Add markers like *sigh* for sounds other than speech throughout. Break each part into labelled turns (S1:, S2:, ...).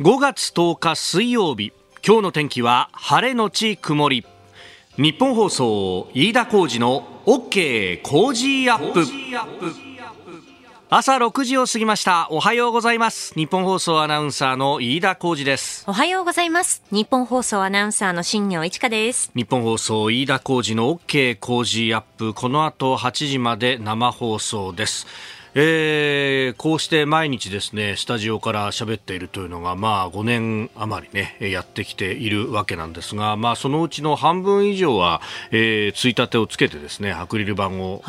S1: 5月10日水曜日今日の天気は晴れのち曇り。日本放送飯田浩二の OK 工事アップ。朝6時を過ぎました。おはようございます。日本放送アナウンサーの飯田浩二です。
S2: おはようございます。日本放送アナウンサーの新業一華です。
S1: 日本放送飯田浩二の OK 工事アップ。この後8時まで生放送ですえー、こうして毎日ですねスタジオから喋っているというのがまあ5年余りねやってきているわけなんですがまあそのうちの半分以上は、えー、ついたてをつけてですねアクリル板を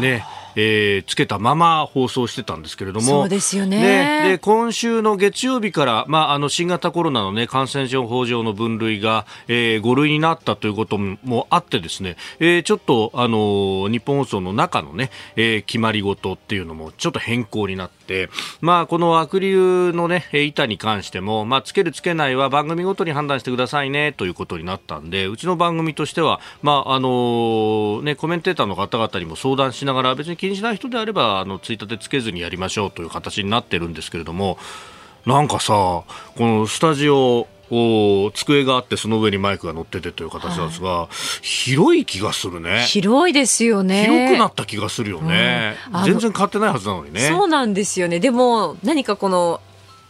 S1: ねえー、つけたまま放送してたんですけれども、
S2: そうですよね。
S1: ね。で今週の月曜日から、まあ、あの新型コロナの、ね、感染症法上の分類が、えー、5類になったということもあってですね、えー、ちょっと、あの日本放送の中のね、えー、決まり事っていうのもちょっと変更になって、まあ、このアクリルの、ね、板に関しても、まあ、つけるつけないは番組ごとに判断してくださいねということになったんでうちの番組としては、まああのね、コメンテーターの方々にも相談しながら別に気にしない人であればあのついたてつけずにやりましょうという形になってるんですけれどもなんかさこのスタジオ机があってその上にマイクが乗っててという形なんですが、はい、広い気がするね。
S2: 広いですよね。
S1: 広くなった気がするよね、うん、全然変わってないはずなのにね。
S2: そうなんですよね。でも何かこの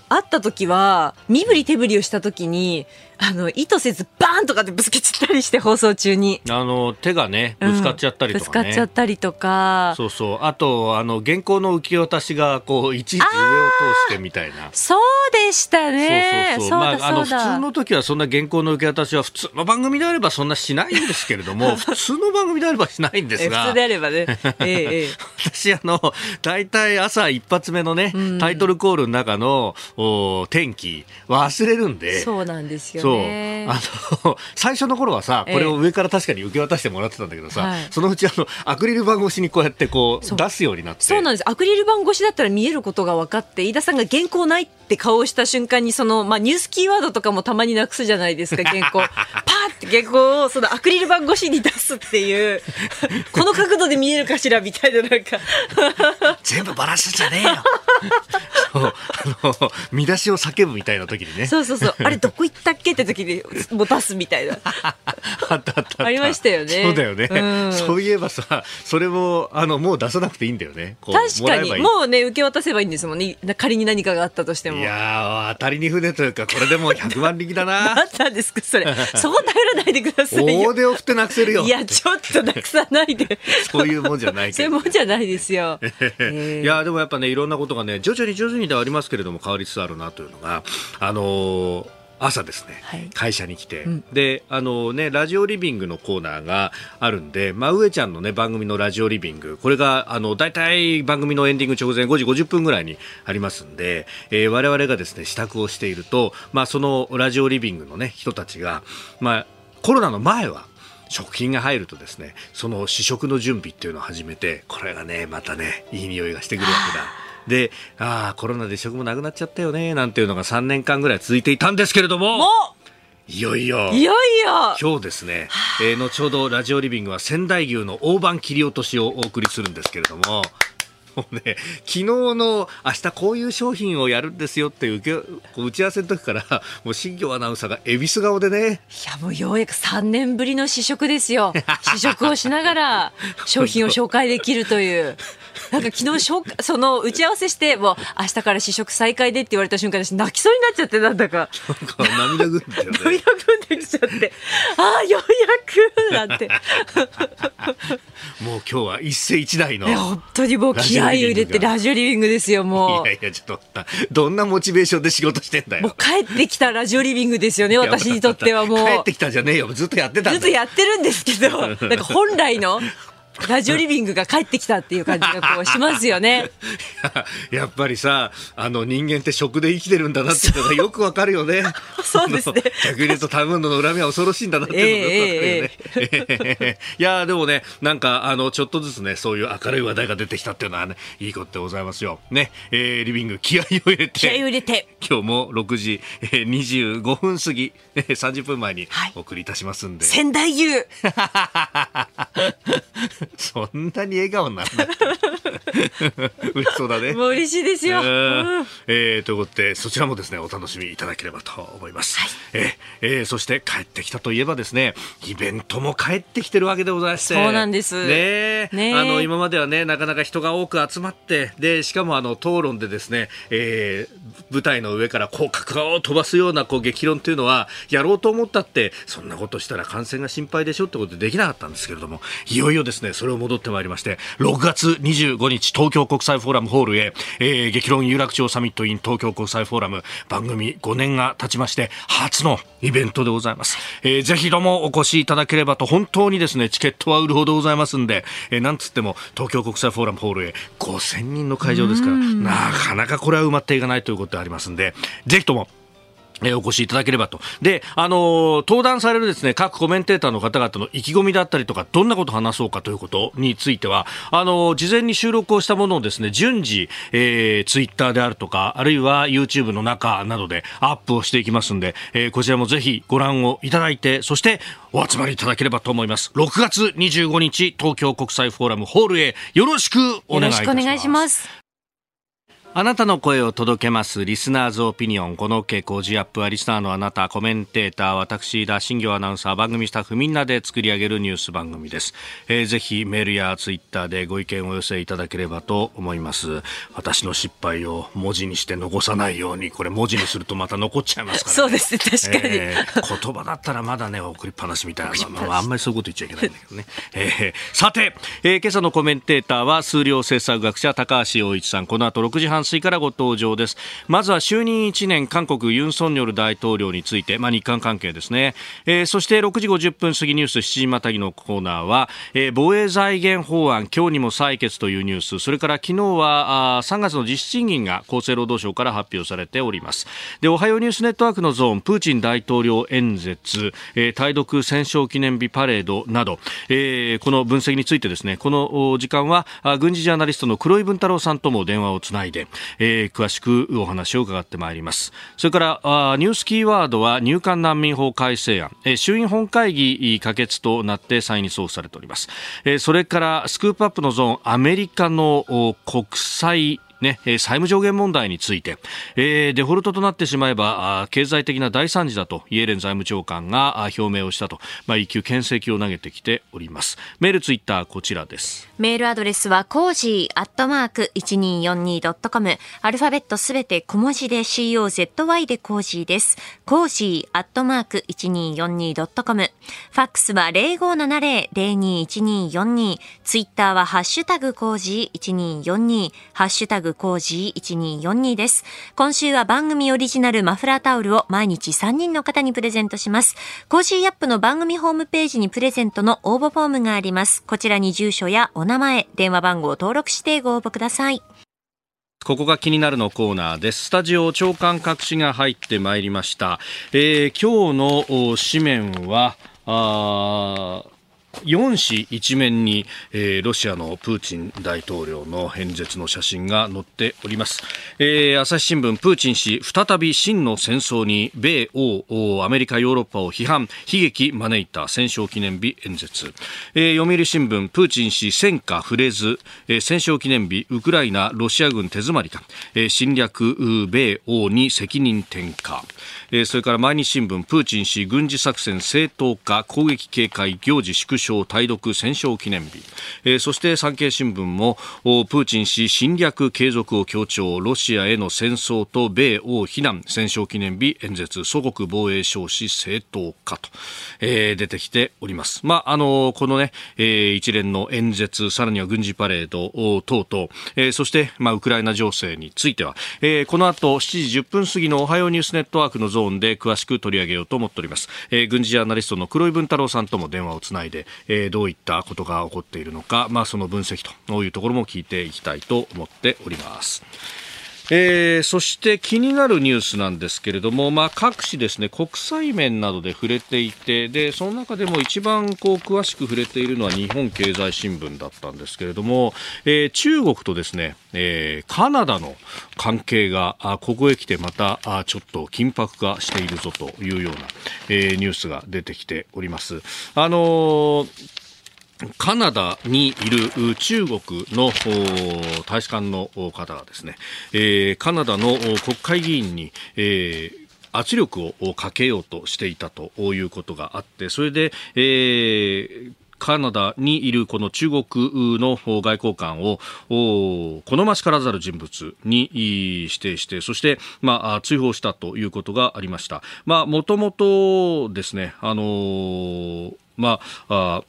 S2: 会った時は身振り手振りをした時にあの意図せずバーンとかでぶつけちゃったりして放送中に。
S1: あの手がねぶつかっちゃったりとか、ね。
S2: うん、ぶつかっちゃったりとか。
S1: そうそう。あとあの原稿の受け渡しがこういちいち上を通してみたいな。
S2: そうでしたね。
S1: そうそうそう。まああの普通の時はそんな原稿の受け渡しは普通の番組であればそんなしないんですけれども *laughs* 普通の番組であればしないんですが。
S2: 普通であればね、*laughs* ええ、
S1: 私あの大体朝一発目のね、うん、タイトルコールの中のお天気忘れるんで
S2: そうなんですよね。
S1: あの *laughs* 最初の頃はさこれを上から確かに受け渡してもらってたんだけどさ、はい、そのうちあのアクリル板越しにこうやってこう出すようになって。
S2: そうなんです。アクリル板越しだったら見えることが分かって飯田さんが原稿ないって顔をした瞬間にその、まあ、ニュースキーワードとかもたまになくすじゃないですか *laughs* 原稿。パーって原稿をそのアクリル板越しに出すっていう *laughs* この角度で見えるかしらみたいななんか。
S1: 全部バラすじゃねえよ。そう。あの見出しを叫ぶみたいな時にね。
S2: そうそうそう。あれどこ行ったっけって時にもう出すみたいな。*laughs*
S1: あったあった
S2: ありましたよね。
S1: そうだよね、うん、そういえばさそれもあのもう出さなくていいんだよね。
S2: 確かに。もうね受け渡せばいいんですもんね。仮に何かがあったとしても。
S1: いや当たりに船というかこれでも100万力だな。
S2: 何 *laughs* なんですかそれ。*laughs* そこ頼らないでください
S1: 大手を振ってなくせるよ。
S2: いやちょっとなくさないで。
S1: そういうもんじゃない
S2: そういうもんじゃないですよ、
S1: えー、いやでもやっぱねいろんなことがね徐々に徐々にではありますけれども変わりつつあるなというのがあのー朝ですね、はい、会社に来て、うん、であのねラジオリビングのコーナーがあるんで、まあ、上ちゃんのね番組のラジオリビング。これがあの大体番組のエンディング直前5時50分ぐらいにありますんで、えー、我々がですね支度をしていると、まあ、そのラジオリビングのね人たちが、まあ、コロナの前は食品が入るとですねその試食の準備っていうのを始めてこれがねまたねいい匂いがしてくるわけだ。で、ああ、コロナで食もなくなっちゃったよね、なんていうのが3年間ぐらい続いていたんですけれども、もいよいよ。
S2: いよいよ。
S1: 今日ですね、えー、後ほどラジオリビングは仙台牛の大判切り落としをお送りするんですけれども、もうね、昨日の明日こういう商品をやるんですよっていう打ち合わせの時からもう新庄アナウンサーが恵比寿顔でね。
S2: いやもうようやく3年ぶりの試食ですよ。試食をしながら商品を紹介できるという。なんか昨日その打ち合わせしてもう明日から試食再開でって言われた瞬間私泣きそうになっちゃってなんだか。
S1: なんか涙ぐんで、
S2: ね、涙ぐんできちゃって。ああようやくなんて。*laughs*
S1: もう今日は一世一代の。
S2: 本当にもう気合を入れてラジオリビングですよも
S1: う。いやいやちょっとどんなモチベーションで仕事してんだよ。
S2: もう帰ってきたラジオリビングですよね *laughs* 私にとってはもう。
S1: 帰ってきたじゃねえよずっとやってた
S2: ずっとやってるんですけど *laughs* なんか本来のラジオリビングが帰ってきたっていう感じがこうしますよね。*laughs*
S1: やっぱりさあの人間って食で生きてるんだなっていうのがよくわかるよね。*laughs*
S2: そうですね。
S1: 逆に言うと食べ物の恨みは恐ろしいんだなっていうのがよくわかるよね、えーえー、*laughs* いやでもねなんかあのちょっとずつねそういう明るい話題が出てきたっていうのはねいいことでございますよ。ね、えー、リビング気合を入れて
S2: 気合を入れて。
S1: 今日も6時、えー、25分過ぎ30分前にお送りいたしますんで、
S2: はい、仙台牛
S1: そんなに笑顔にならなくて嬉しそうだね。
S2: もう嬉しいですよ。
S1: えー
S2: うん。
S1: えーということでそちらもですねお楽しみいただければと思います、えーえーそして帰ってきたといえばですねイベントも帰ってきてるわけでございまして。
S2: そうなんです。
S1: ねえ。
S2: ねえ。
S1: あの今まではねなかなか人が多く集まってでしかもあの討論でですね、えー舞台の上からこう角を飛ばすようなこう激論というのはやろうと思ったってそんなことしたら感染が心配でしょってことでできなかったんですけれどもいよいよですねそれを戻ってまいりまして6月25日東京国際フォーラムホールへ、えー激論有楽町サミット in 東京国際フォーラム。番組5年が経ちまして初のイベントでございます、えーぜひともお越しいただければと本当にですねチケットは売るほどございますんで、えーなんつっても東京国際フォーラムホールへ5000人の会場ですからなかなかこれは埋まっていかないということでありますんでぜひともえお越しいただければと。で、あの登壇されるですね、各コメンテーターの方々の意気込みだったりとか、どんなことを話そうかということについては、あの事前に収録をしたものをですね、順次、えー、ツイッターであるとか、あるいは YouTube の中などでアップをしていきますんで、えーこちらもぜひご覧をいただいて、そしてお集まりいただければと思います。6月25日、東京国際フォーラムホールへよろしくお願いします。
S2: よろしくお願いします。
S1: あなたの声を届けます。リスナーズオピニオン。この傾向ジアップはリスナーのあなたコメンテーター私田新行アナウンサー番組スタッフみんなで作り上げるニュース番組です、えーぜひメールやツイッターでご意見をお寄せいただければと思います。私の失敗を文字にして残さないように。これ文字にするとまた残っちゃいますから、ね、
S2: そうですね、確かに。
S1: えー言葉だったらまだね送りっぱなしみたいな、まあまあ、あんまりそういうこと言っちゃいけないんだけどね、えーさて、えー今朝のコメンテーターは数量政策学者高橋洋一さん。この後6時半過ぎからご登場です。まずは就任1年韓国ユン・ソンニョル大統領について、まあ、日韓関係ですね、えーそして6時50分過ぎニュース7時またぎのコーナーは、えー防衛財源法案今日にも採決というニュース。それから昨日はあ3月の実質賃金が厚生労働省から発表されております。でおはようニュースネットワークのゾーンプーチン大統領演説、えー対独戦勝記念日パレードなど、えーこの分析についてですねこの時間は軍事ジャーナリストの黒井文太郎さんとも電話をつないで、えー詳しくお話を伺ってまいります。それからあニュースキーワードは入管難民法改正案、えー衆院本会議可決となって再に送付されております、えーそれからスクープアップのゾーンアメリカのお国際ね、債務上限問題について、えーデフォルトとなってしまえば経済的な大惨事だとイエレン財務長官が表明をしたと、まあ、一級牽制を投げてきております。メールツイッターこちらです。
S2: メールアドレスはコージーアットマーク 1242.com アルファベットすべて小文字で COZY でコージーです。コージーアットマーク 1242.com ファックスは0570-021242ツイッターはハッシュタグコージー1242ハッシュタグコージー1242です。今週は番組オリジナルマフラータオルを毎日3人の方にプレゼントします。コージーアップの番組ホームページにプレゼントの応募フォームがあります。こちらに住所やお名前、電話番号を登録してご応募ください。
S1: ここが気になるのコーナーです。スタジオ長官各紙が入ってまいりました。えー今日の紙面は、あー4紙一面に、えーロシアのプーチン大統領の演説の写真が載っております、えー朝日新聞プーチン氏再び真の戦争に米欧アメリカヨーロッパを批判悲劇招いた戦勝記念日演説、えー読売新聞プーチン氏戦果触れず、えー戦勝記念日ウクライナロシア軍手詰まりか、えー侵略米欧に責任転嫁、えーそれから毎日新聞プーチン氏軍事作戦正当化攻撃警戒行事縮小対独戦勝記念日、えーそして産経新聞もおプーチン氏侵略継続を強調ロシアへの戦争と米欧非難戦勝記念日演説祖国防衛少子正当化と、えー出てきております。まあ、あのこのね、えー一連の演説、さらには軍事パレードお等々、えーそして、まあ、ウクライナ情勢については、えーこの後7時10分過ぎのおはようニュースネットワークのーンで詳しく取り上げようと思っております。えー軍事ジャーナリストの黒井文太郎さんとも電話をつないで、えーどういったことが起こっているのか、まあ、その分析というところも聞いていきたいと思っております。えーそして気になるニュースなんですけれども、まあ、各紙ですね国際面などで触れていてでその中でも一番こう詳しく触れているのは日本経済新聞だったんですけれども、えー中国とですね、えーカナダの関係があここへ来てまたあちょっと緊迫化しているぞというような、えーニュースが出てきております。あのーカナダにいる中国の大使館の方がですね、えー、カナダの国会議員に、えー圧力をかけようとしていたということがあって、それで、えー、カナダにいるこの中国の外交官を好ましからざる人物に指定してそして、まあ、追放したということがありました。まあ、もともとですね、あのまあ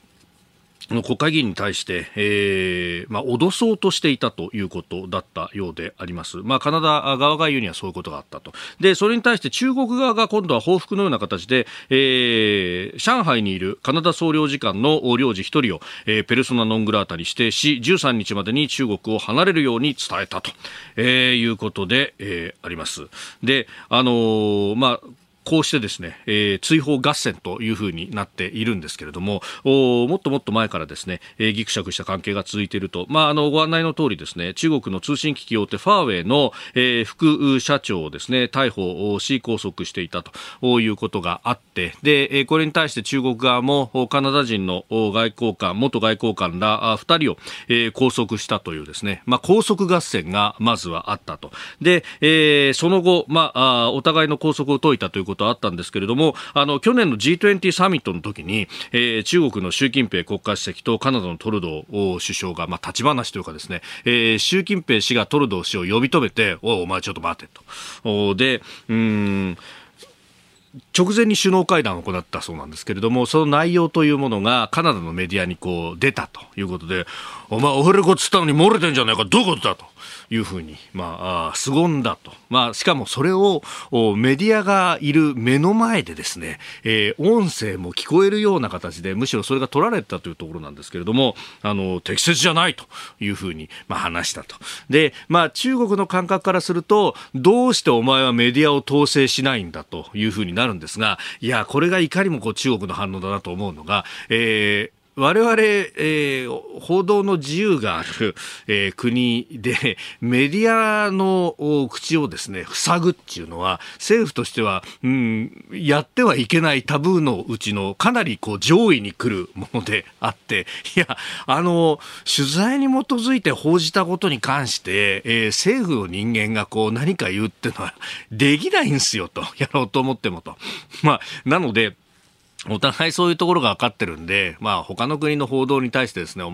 S1: 国会議員に対して、えーまあ、脅そうとしていたということだったようであります。まあ、カナダ側が言うにはそういうことがあったと。で、それに対して中国側が今度は報復のような形で、えー、上海にいるカナダ総領事館の領事1人を、えー、ペルソナ・ノングラータに指定し、13日までに中国を離れるように伝えたと、えー、いうことで、えー、あります。で、あのー、まあ、こうしてですね、えー、追放合戦というふうになっているんですけれども、おもっともっと前からですね、えー、ギクシャクした関係が続いていると、まあ、あの、ご案内の通りですね、中国の通信機器大手ファーウェイの、えー、副社長をですね、逮捕し、拘束していたということがあって、で、えこれに対して中国側もカナダ人の外交官、元外交官ら2人を、え、拘束したというですね、まあ、拘束合戦がまずはあったと。で、え、その後、まあ、お互いの拘束を解いたということことあったんですけれども、あの、去年の G20 サミットの時に、えー、中国の習近平国家主席とカナダのトルドー首相が、まあ、立ち話というかですね、えー、習近平氏がトルドー氏を呼び止めて、おお前ちょっと待てと。で、うん、直前に首脳会談を行ったそうなんですけれども、その内容というものがカナダのメディアにこう出たということで、お前オフレコっつったのに漏れてんじゃないか、どういうことだと。いうふうに、まあ、凄んだと。まあ、しかもそれをメディアがいる目の前でですね、えー、音声も聞こえるような形で、むしろそれが取られたというところなんですけれども、あの、適切じゃないというふうに、まあ、話したと。で、まあ、中国の感覚からすると、どうしてお前はメディアを統制しないんだというふうになるんですが、いや、これがいかにもこう中国の反応だなと思うのが、えー我々、えー、報道の自由がある、えー、国でメディアの口をですね塞ぐっていうのは政府としては、うん、やってはいけないタブーのうちのかなりこう上位に来るものであっていやあの取材に基づいて報じたことに関して、えー、政府の人間がこう何か言うっていうのはできないんですよとやろうと思ってもと。まあ、なのでお互いそういうところが分かってるんで、まあ、他の国の報道に対してですね、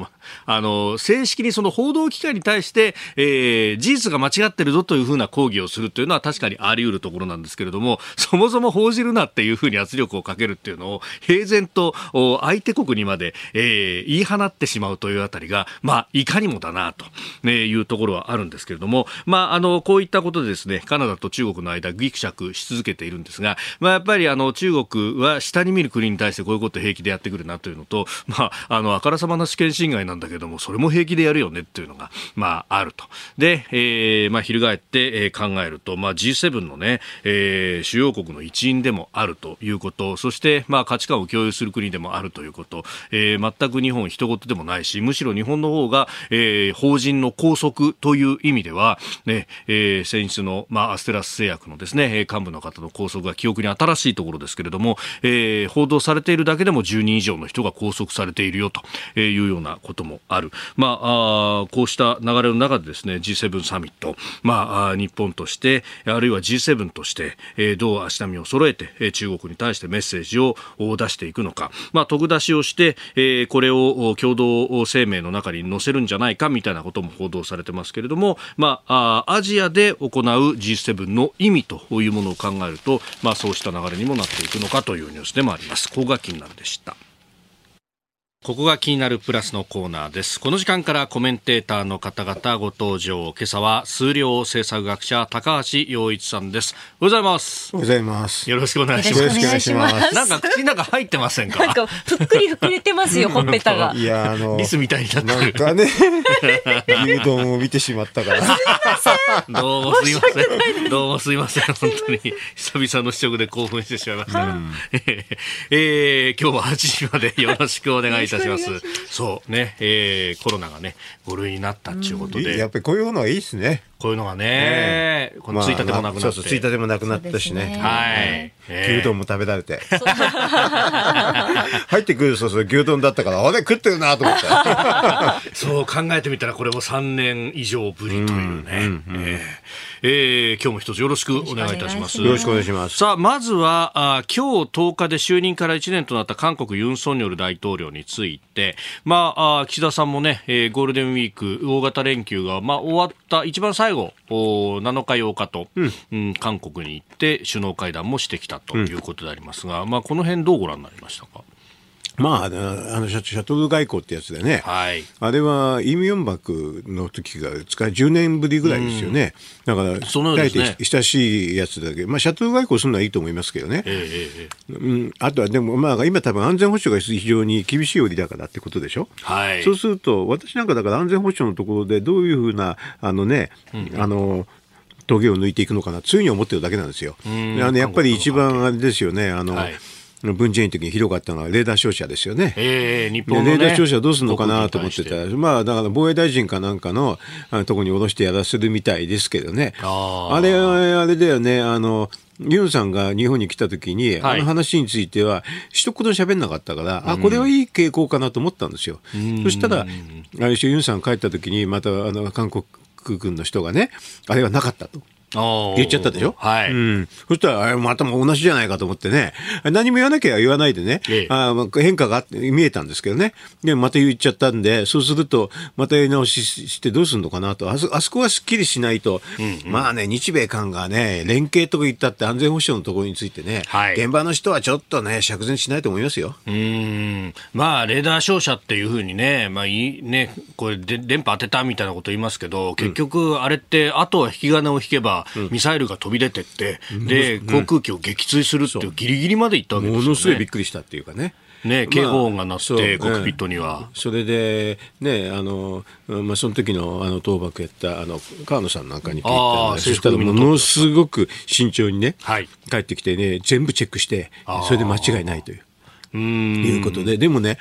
S1: あの、正式にその報道機関に対して、えー、事実が間違ってるぞというふうな抗議をするというのは確かにあり得るところなんですけれども、そもそも報じるなっていうふうに圧力をかけるっていうのを、平然と相手国にまで、えー、言い放ってしまうというあたりが、まあ、いかにもだな、と、いうところはあるんですけれども、まあ、あの、こういったことでですね、カナダと中国の間、ぎくしゃくし続けているんですが、まあ、やっぱりあの、中国は下に見る国国に対してこういうこと平気でやってくるなというのと、まあ、あの、あからさまな試験侵害なんだけども、それも平気でやるよねっていうのが、まあ、あると。で、えー、まあ、翻って、えー、考えると、まあ、G7 のね、えー、主要国の一員でもあるということ、そして、まあ、価値観を共有する国でもあるということ、えー、全く日本一事でもないし、むしろ日本の方が、えー、法人の拘束という意味では、ね、えー、先日の、まあ、アステラス製薬のですね、幹部の方の拘束が記憶に新しいところですけれども、えー、報道されているだけでも10人以上の人が拘束されているよというようなこともある。まあ、あこうした流れの中でですね、G7 サミット、まあ、日本として、あるいは G7 として、どう足並みを揃えて、中国に対してメッセージを出していくのか、まあ、得出しをして、これを共同声明の中に載せるんじゃないかみたいなことも報道されてますけれども、ま、あアジアで行う G7 の意味というものを考えると、まあ、そうした流れにもなっていくのかというニュースでもあります。ここが気になんでした。ここが気になるプラスのコーナーです。この時間からコメンテーターの方々ご登場。今朝は数量政策学者高橋洋一さんです。おはようございます。
S3: おはようございます。
S1: よろしくお願いします。
S3: よろしくお願いします。
S1: なんか口の中入ってませんか？
S2: なんかふっくり膨れてますよ、ほっぺたが。*laughs*
S3: いやあの
S1: リスみたいになって
S3: なんかね、牛丼を見てしまったから。*laughs*
S1: どうもすいません。どうもすいません。本当に久々の試食で興奮してしまいました。うん、*laughs* えー、今日は8時までよろしくお願いいたします。そうね、えー、コロナがね、5類になったっていうことで。
S3: やっぱりこういうのはいいですね。
S1: こういうのがね、このついたてもなくなって。
S3: そうそう、ついたてもなくなったしね。
S1: はい。
S3: 牛丼も食べられて。*laughs* 入ってくるそうそう、牛丼だったから、あれ食ってるなと思って。*laughs*
S1: そう考えてみたらこれも3年以上ぶりというね。えーえー今日も一つよろしくお願いいたします。
S3: よろしくお願いします。
S1: さあ、まずは、あ今日10日で就任から1年となった韓国ユン・ソンニョル大統領について、まあ、あ岸田さんもね、えーゴールデンウィーク、大型連休が、まあ、終わった一番最後、お7日8日と、うん。韓国に行って首脳会談もしてきたということでありますが、まあ、この辺どうご覧になりましたか？
S3: まあ、あの、シャシャトル外交ってやつでね。
S1: はい。
S3: あれはイ・ミョンバクの時が使い10年ぶりぐらいですよね。だから、
S1: そのね
S3: 大体親しいやつだけど、まあ、シャトル外交するのはいいと思いますけどね。
S1: えーえ
S3: うん、あとはでも、まあ、今多分安全保障が非常に厳しいよりだからってことでしょ。
S1: はい。
S3: そうすると、私なんかだから安全保障のところでどういうふうな、あのね、あの、峠を抜いていくのかな、そういに思ってるだけなんですよ。
S1: ん
S3: あのやっぱり一番あれですよね、あの、
S1: はい
S3: 文在寅の時にひどかったのはレーダー照射ですよね。
S1: えー日
S3: で
S1: 本の、ね、
S3: レーダー照射どうするのかなと思ってた。ら、まあ、だから防衛大臣かなんかのあのとこに下ろしてやらせるみたいですけどね、
S1: あ
S3: れはあれだよね、あのユンさんが日本に来た時に、
S1: はい。
S3: あの話については、一言喋んなかったから、あこれはいい傾向かなと思ったんですよ。そしたら、あれユンさん帰った時に、またあの韓国軍の人がね、あれはなかったと。
S1: 言
S3: 言っちゃったでしょ？
S1: はい。
S3: うん。そしたら、あれまた同じじゃないかと思ってね、何も言わなきゃ言わないでね、
S1: ええ
S3: あまあ変化が見えたんですけどね。で、また言っちゃったんで、そうすると、またやり直ししてどうするのかなと。あそあそこはすっきりしないと、まあね、日米韓がね、連携とか言ったって安全保障のところについてね、
S1: はい
S3: 現場の人はちょっとね、釈然しないと思いますよ。
S1: うーんまあ、レーダー照射っていうふうにね、まあいいね、これで、電波当てたみたいなこと言いますけど、結局、あれって、あとは引き金を引けば、ミサイルが飛び出てって、で、航空機を撃墜するっていう、ギリギリまで行ったわけですよね。
S3: ものすごいびっくりしたっていうかね。
S1: ね、警報音が鳴って、
S3: まあ
S1: コックピットには。
S3: それで、ね、あの、まあ、その時の、あの、倒爆やった、あの、川野さんなんかに聞いた
S1: あー
S3: ら、そしたら、ものすごく慎重にね、
S1: はい。
S3: 帰ってきてね、全部チェックしてそれで間違いないという。いうことで、でもね、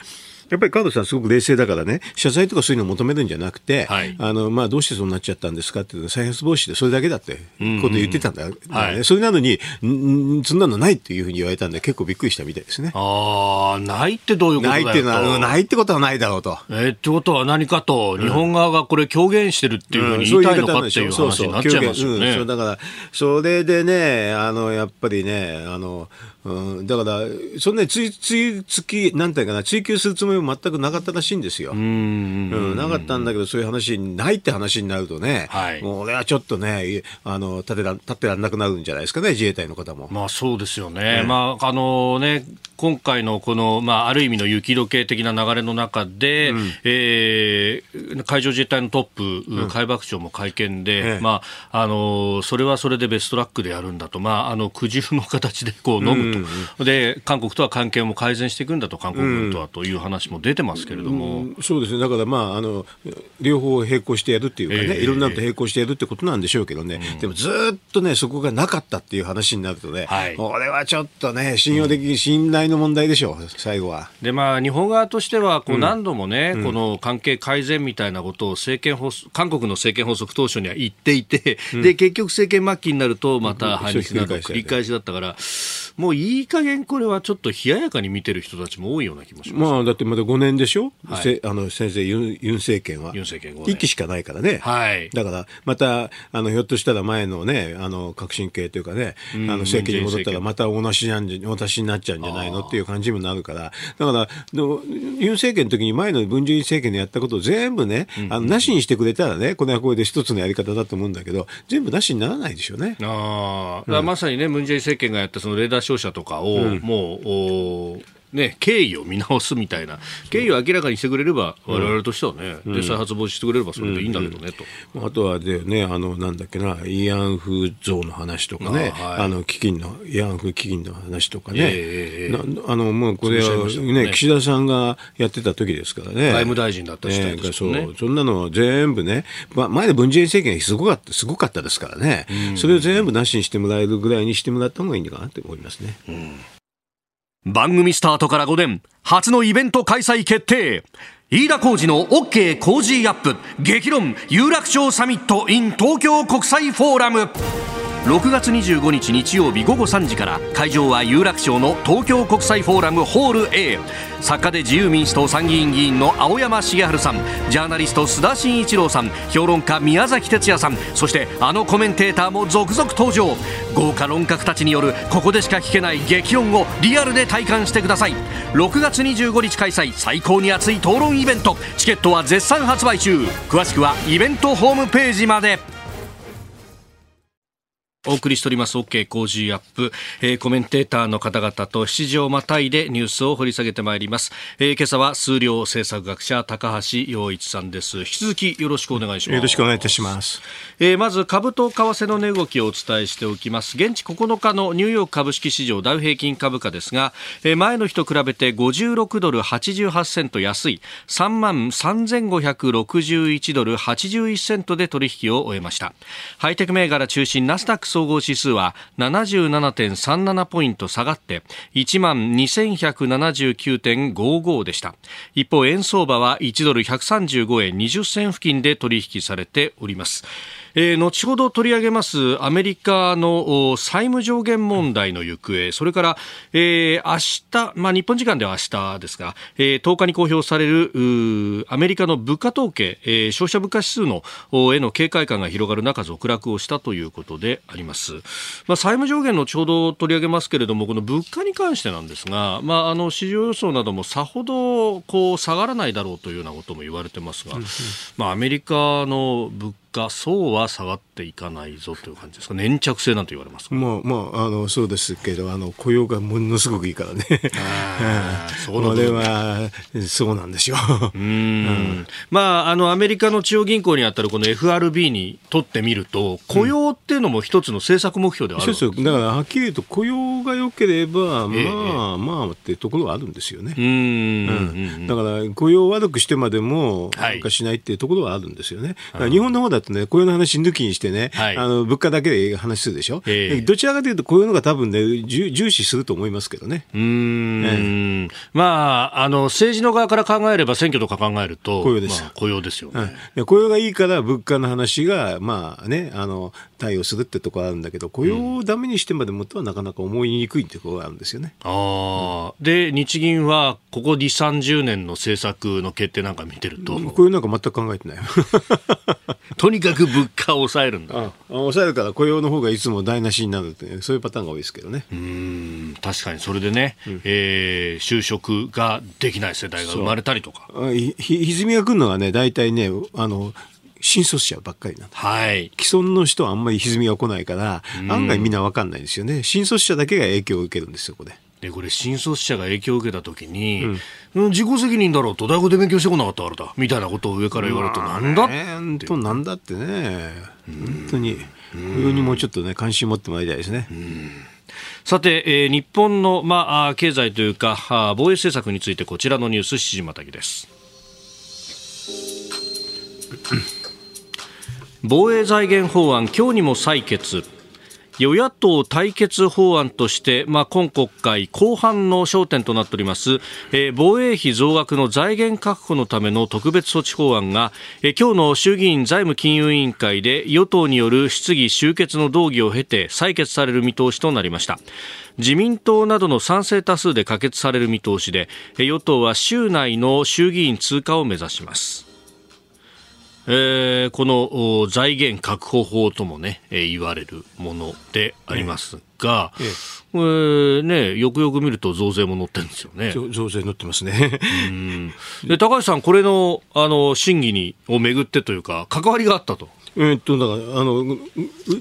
S3: やっぱり川野さんすごく冷静だからね、謝罪とかそういうのを求めるんじゃなくて、
S1: はい
S3: あの、まあ、どうしてそうなっちゃったんですかっていうのは再発防止でそれだけだってこと言ってたんだ。だからね
S1: はい
S3: それなのに、んんそんなのないっていうふうに言われたんで結構びっくりしたみたいですね。
S1: ああ、ないってどういうこと
S3: ないってないってことはないだろうと。
S1: えーってことは何かと、日本側がこれ狂言してるっていうふうに言いたいのかっていう話になっちゃいますよ
S3: うん
S1: ね
S3: そう。だから、それでね、あの、やっぱりね、あの、うん、だから、そんなについ、つき、なんていうかな、追求するつもりも全くなかったらしいんですよ。
S1: う
S3: んん、なかったんだけど、そういう話にないって話になるとね、
S1: はい。
S3: もう俺はちょっとね、あの、立てら、立ってらんなくなるんじゃないですかね、自衛隊の方も。
S1: まあそうですよね。まああのね、今回のこの、まあある意味の雪解け的な流れの中で、えー海上自衛隊のトップ、海幕長も会見で、
S3: ええ。
S1: まああの、それはそれでベストラックでやるんだと、まああの、苦渋の形でこう飲むと。で、韓国とは関係も改善していくんだと、韓国軍とはという話も出てますけれども。
S3: うんそうですね、だからまあ、あの、両方並行してやるっていうかね、
S1: ええ。
S3: いろんなのと並行してやるってことなんでしょうけどね、でもずっとね、そこがなかったっていう話になるとね、
S1: はい。
S3: これはちょっとね、信用でき、信頼の問題でしょう、最後は。
S1: でまあ、日本側としてはこう何度もね、この関係改善みたいなことを政権韓国の政権発足当初には言っていて、で結局、政権末期になるとまた反日など
S3: うん
S1: 繰り返しだったから、もういい加減これはちょっと冷ややかに見てる人たちも多いような気もします。
S3: まあ、だってまだ5年でしょ、
S1: はい
S3: せあの先生ユン、ユン政権は。
S1: ユン政権五年
S3: 一期しかないからね。
S1: はい
S3: だから、また、あの、ひょっとしたら前のね、あの、革新系というかね、あの、政権に戻ったらまた同じなんじゃ、同じになっちゃうんじゃないのっていう感じにもなるから、だから、ユン政権の時に前の文在寅政権でやったことを全部ね、あの、なしにしてくれたらね、これはこれで一つのやり方だと思うんだけど、全部なしにならないでしょうね。
S1: あーだからまさにね、ムン・ジェイン政権がやったそのレーダー照射とかを、もう、おね、経緯を見直すみたいな、経緯を明らかにしてくれれば、我々としてはね、で再発防止してくれればそれでいいんだけどね、と。
S3: あとはでね、あの、なん。だっけな、慰安婦像の話とかね、
S1: あはい
S3: あの、基金の、慰安婦基金の話とかね、
S1: ええ
S3: なあの、もうこれは
S1: ね
S3: ね、岸田さん。がやってた時ですからね。
S1: 外務大臣だった時代
S3: ね
S1: ですもん。ね
S3: そう、そん。なの全部ね、まあ、前の文在寅政権すごかった、すごかったですからね、それを全部なしにしてもらえるぐらいにしてもらった方がいいのかなって思いますね。
S1: 番組スタートから5年初のイベント開催決定。飯田浩二の OK 工事アップ。激論有楽町サミット in 東京国際フォーラム。6月25日日曜日午後3時から会場は有楽町の東京国際フォーラムホール A 作家で自由民主党参議院議員の青山茂春さんジャーナリスト須田慎一郎さん評論家宮崎哲也さんそしてあのコメンテーターも続々登場。豪華論客たちによるここでしか聞けない激論をリアルで体感してください。6月25日開催最高に熱い討論イベント。チケットは絶賛発売中。詳しくはイベントホームページまで。お送りしております。OK 工事アップ、えー、コメンテーターの方々と7時をまたいでニュースを掘り下げてまいります、えー、今朝は数量政策学者高橋洋一さんです。引き続きよろしくお願いします。
S3: よろしくお願いいたします、
S1: えー、まず株と為替の値動きをお伝えしておきます。現地9日のニューヨーク株式市場ダウ平均株価ですが、えー、前の日と比べて56ドル88セント安い。3万3561ドル81セントで取引を終えました。ハイテク銘柄中心ナスダック総合指数は77.37ポイント下がって1万2179.55でした。一方円相場は1ドル135円20銭付近で取引されております。えー、後ほど取り上げますアメリカの債務上限問題の行方、それから、えー、明日、まあ、日本時間では明日ですが、えー、10日に公表されるアメリカの物価統計、えー、消費者物価指数のへの警戒感が広がる中、続落をしたということであります。まあ、債務上限のちょうど取り上げますけれども、この物価に関してなんですが、まあ、あの市場予想などもさほどこう下がらないだろうというようなことも言われてますが、まあ、アメリカの物価そうは下がっていかないぞという感じですか？粘着性なんて言われます
S3: まあまああのそうですけどあの雇用がものすごくいいからね。そ *laughs* れはそうなんですよ。うん、
S1: まああのアメリカの中央銀行にあたるこの FRB にとってみると雇用っていうのも一つの政策目標ではある、
S3: うん、だからはっきり言うと雇用が良ければ、まあ、えー、まあってところはあるんですよね。うん、だから雇用を悪くしてまでもなんかしないっていうところはあるんですよね、はい、日本の方だとね、雇用の話抜きにしてね、はい、あの物価だけで話するでしょ、えー、どちらかというと、雇用のが多分ね、重視すると思いますけどね。うん、
S1: えー、まあ、あの政治の側から考えれば、選挙とか考えると、
S3: 雇用です、
S1: まあ、雇用ですよね、
S3: うん、雇用がいいから、物価の話が、まあね、あの対応するってところあるんだけど、雇用をダメにしてまでもとはなかなか思いにくいってところがあるんですよね。
S1: あで、日銀はここ2、30年の政策の決定なんか見てると。
S3: 雇用なんか全く考えてない。
S1: と *laughs* にかく物価を抑えるんだ。あ
S3: 抑えるから雇用の方がいつも台無しになるってそういうパターンが多いですけどね。
S1: うん確かにそれでね、うん、えー、就職ができない世代が生まれたりとか。
S3: ひ歪みが来るのがね大体ねあの新卒者ばっかりなんはい。既存の人はあんまり歪みが来ないから、案外みんなわかんないですよね。新卒者だけが影響を受けるんですよ、これ。
S1: でこれ新卒者が影響を受けたときに、うん、自己責任だろうと大学で勉強してこなかったからだみたいなことを上から言われると、なんだ
S3: って。となんだってね、本当に、これにもうちょっとね、関心持ってもらいたいですね。
S1: さて、えー、日本の、まあ、経済というか、防衛政策についてこちらのニュース、7時またぎです。*laughs* 防衛財源法案、今日にも採決。与野党対決法案として、まあ、今国会後半の焦点となっております、えー、防衛費増額の財源確保のための特別措置法案が、えー、今日の衆議院財務金融委員会で与党による質疑終結の動議を経て採決される見通しとなりました。自民党などの賛成多数で可決される見通しで与党は週内の衆議院通過を目指します。えー、この財源確保法ともね、えー、言われるものでありますが、えええー、ね、よくよく見ると増税も載ってるんですよね。
S3: 増税載ってますね。
S1: うんで高橋さん、これのあの審議にをめぐってというか、関わりがあったと。
S3: えっと、だから、あの、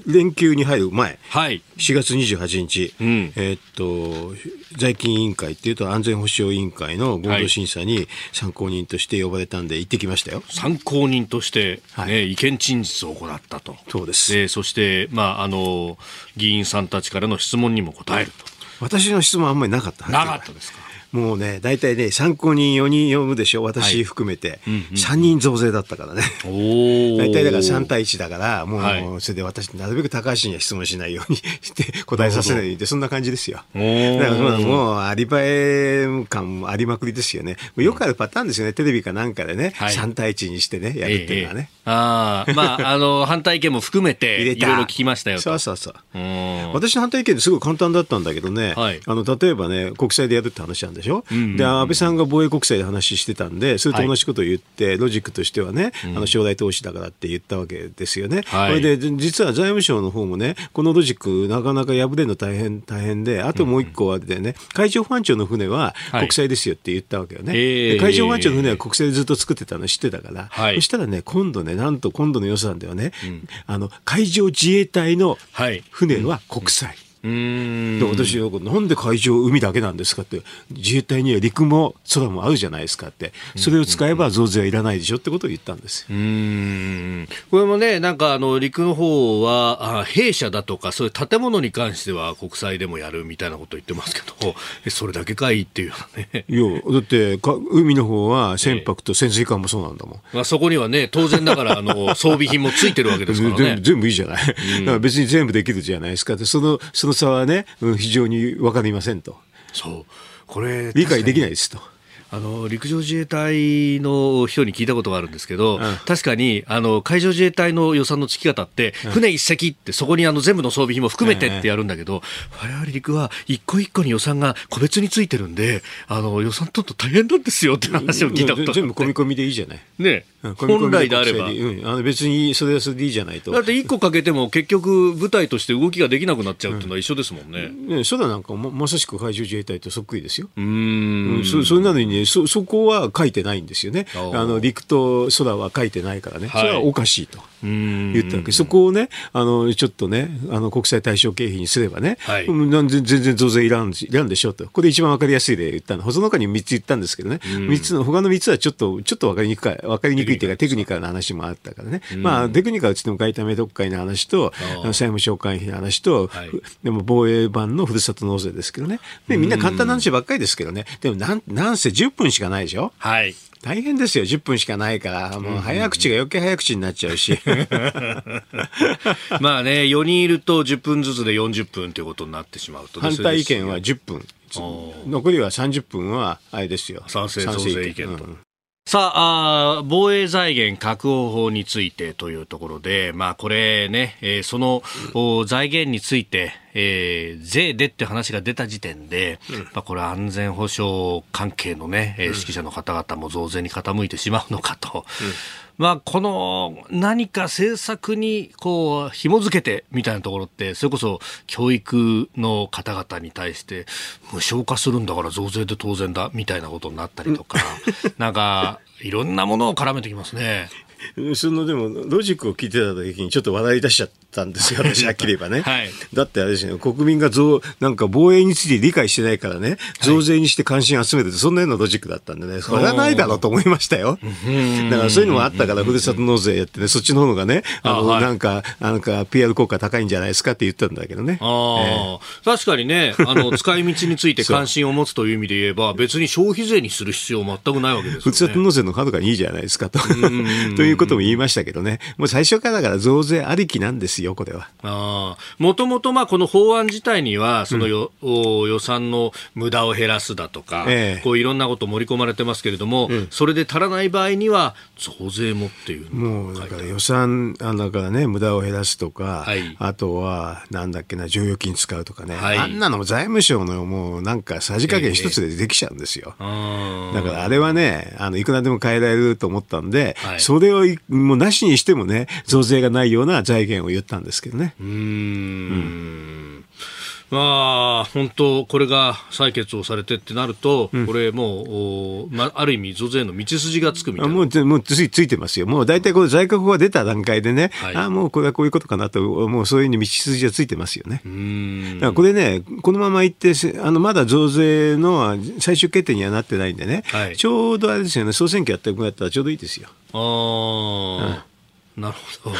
S3: 連休に入る前、はい、4月28日、うん、えっと、財金委員会っていうと安全保障委員会の合同審査に参考人として呼ばれたんで行ってきましたよ。
S1: 参考人として、ね、はい、意見陳述を行ったと。
S3: そうです。
S1: そして、まあ、あの、議員さんたちからの質問にも答えると。
S3: 私の質問あんまりなかった。
S1: なかったですか。
S3: もうね、大体ね、参考人4人読むでしょ、私含めて。
S1: うんうん
S3: 3人増税だったからね。
S1: お
S3: 大体だから3対1だから、もう、
S1: はい
S3: それで私、なるべく高橋には質問しないようにして答えさせないようにって、そんな感じですよ。だからまあもう、アリバイ感もありまくりですよね。よくあるパターンですよね。テレビかなんかでね、
S1: はい
S3: 3対1にしてね、やるっていうのはね。
S1: ああ、まあ、あの、反対意見も含めて、いろいろ聞きましたよと。
S3: そうそうそう。
S1: うん。
S3: 私の反対意見ってすごい簡単だったんだけどね、
S1: はい。
S3: あの例えばね、国債でやるって話なんでしょ、
S1: んうん。うん
S3: で安倍さんが防衛国債で話してたんで、それと同じことを言って、ロジックとしてはね、あの将来投資だからって言ったわけですよね。
S1: はい。
S3: それで実は財務省の方もね、このロジック、なかなか破れるの大変大変で、あともう一個あってね、海上保安庁の船は
S1: はい。
S3: 国債ですよって言ったわけよね。
S1: えー。
S3: で海上保安庁の船は国債でずっと作ってたの知ってたから、
S1: はい。
S3: そしたらね、今度ね、なんと今度の予算ではね、あの海上自衛隊の
S1: はい
S3: 船は国債。
S1: うーん。
S3: で私はなんで海上、海だけなんですかって、自衛隊には陸も空もあるじゃないですかって、それを使えば増税はいらないでしょってことを言ったんですよ。
S1: うーんこれもね、なんかあの陸の方はあ弊社だとか、そういう建物に関しては国債でもやるみたいなことを言ってますけど、え *laughs* それだけかいっていうようなね。
S3: いや、だってか海の方は船舶と潜水艦もそうなんだもん。
S1: まあ、そこにはね、当然ながらあの装備品もついてるわけですからね *laughs*
S3: 全部。全部いいじゃない、だから別に全部できるじゃないですかそのその差はね、うん非常に分かりませんと
S1: そう。これ、
S3: 理解できないですと。
S1: あの陸上自衛隊の人に聞いたことがあるんですけど、
S3: ん
S1: 確かにあの海上自衛隊の予算のつき方って、船一隻ってそこにあの全部の装備品も含めてってやるんだけど、我々陸は一個一個に予算が個別についてるんで、あの予算取ると大変なんですよって話を聞いたこと
S3: 全部込み込みでいいじゃない。
S1: ね、本来であれば。
S3: うん、あの別にそれはそれでいいじゃないと。
S1: だって一個かけても結局部隊として動きができなくなっちゃうっていうのは一緒ですもんね。
S3: ね、空なんかもまさしく海上自衛隊とそっくりですよ。
S1: う
S3: んそれなのにねそ、そこは書いてないんですよね。あの陸と空は書いてないからね、
S1: はい
S3: それはおかしいと。
S1: うん
S3: 言ったわけ。そこをね、あのちょっとね、あの国際対象経費にすればね、
S1: はい。
S3: 全全然増税いらんいらんでしょと、これ一番わかりやすい例言ったの、その他に3つ言ったんですけどね、三つの他の3つはちょっとちょっとわかりにくい、わかりにくいというか、テクニカルな話もあったからね、まあ、テクニカルって言っても外為特会の話と、債務償還費の話と、
S1: はい。
S3: ふでも防衛版のふるさと納税ですけどね、でみんな簡単な話ばっかりですけどね、でもなんなんせ10分しかないでしょ。
S1: はい。
S3: 大変ですよ、10分しかないから、もう早口が余計早口になっちゃうし。*laughs*
S1: まあね、4人いると10分ずつで40分ということになってしまうとね、
S3: 反対意見は10分。残りは30分はあれですよ。
S1: 賛成増税意見。と。
S3: うん
S1: さああー防衛財源確保法についてというところで、まあ、これね、えーその、お財源について、えー税でって話が出た時点で、まあ、これ安全保障関係のね、えー指揮者の方々も増税に傾いてしまうのかと。まあ、この何か政策にこう紐付けてみたいなところってそれこそ教育の方々に対して無償化するんだから増税で当然だみたいなことになったりとか。*laughs* なんかいろんなものを絡めてきますね。
S3: そのでもロジックを聞いてた時にちょっと笑い出しちゃったんですよ *laughs* 私はっきり言えばね、
S1: はい。
S3: だってあれですね国民が増なんか防衛について理解してないからね増税にして関心を集めるってそんなようなロジックだったんでねそれはないだろうと思いましたよ。だからそういうのもあったからふるさと納税やってねそっちの方がねあの
S1: あはい。
S3: なんかなんか PR 効果高いんじゃないですかって言ったんだけどね。
S1: ああ、確かにね、あの、*laughs* 使い道について関心を持つという意味で言えば、別に消費税にする必要全くないわけですよね。
S3: ふるさと納税のはるかにいいじゃないですかと。*laughs* ということも言いましたけどね。もう最初からだから増税ありきなんですよ、これは。
S1: ああ、もともとまあこの法案自体には、そのよ、お予算の無駄を減らすだとか、
S3: ええ。
S1: こういろんなこと盛り込まれてますけれども、それで足らない場合には、増税もっていうの
S3: もうだから。予算、あだからね、無駄を減らすとか、
S1: はい。
S3: あとは、なんだっけな、剰余金使うとかね、
S1: はい。
S3: あんなの財務省のもうなんかさじ加減一つでできちゃうんですよ。
S1: あ
S3: だからあれはね、あの、いくらでも変えられると思ったんで、
S1: はい。
S3: それをいもうなしにしてもね、増税がないような財源を言ったんですけどね。
S1: うーんまあ、本当、これが採決をされてってなると、これもう、おまあ、ある意味、増税の道筋がつくみたいな。
S3: あもうつ、もうついついてますよ。もう大体これ在閣法が出た段階でね、
S1: はい
S3: あもうこれはこういうことかなと、もうそういうふうに道筋がついてますよね。だからこれね、このままいって、せあのまだ増税の最終決定にはなってないんでね、
S1: はい
S3: ちょうどあれですよね、総選挙やったぐらったらちょうどいいですよ。
S1: ああ、なるほど。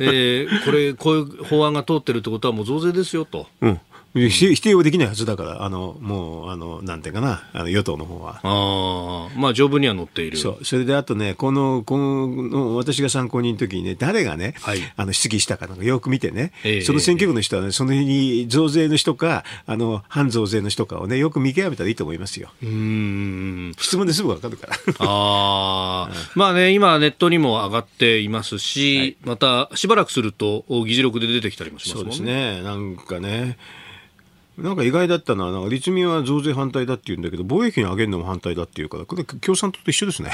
S1: えーこれ、こういう法案が通ってるってことはもう増税ですよと。
S3: うん。否定はできないはずだから、あの、もう、あの、なんていうかな、あの与党の方は。
S1: ああ、まあ、条文には載っている。
S3: そう。それで、あとね、この、この、私が参考人の時にね、誰がね、はい、あの、質疑したかなんかよく見てね、えー、その選挙区の人はね、その日に増税の人か、あの、反増税の人かをね、よく見極めたらいいと思いますよ。うん。質問ですぐわかるから。
S1: ああ、*laughs* まあね、今ネットにも上がっていますし、はい、また、しばらくすると、議事録で出てきたりもしますもんね。
S3: そうですね。なんかね、なんか意外だったのは、なんか立民は増税反対だって言うんだけど、防衛費に上げるのも反対だっていうから、これ共産党と一緒ですね。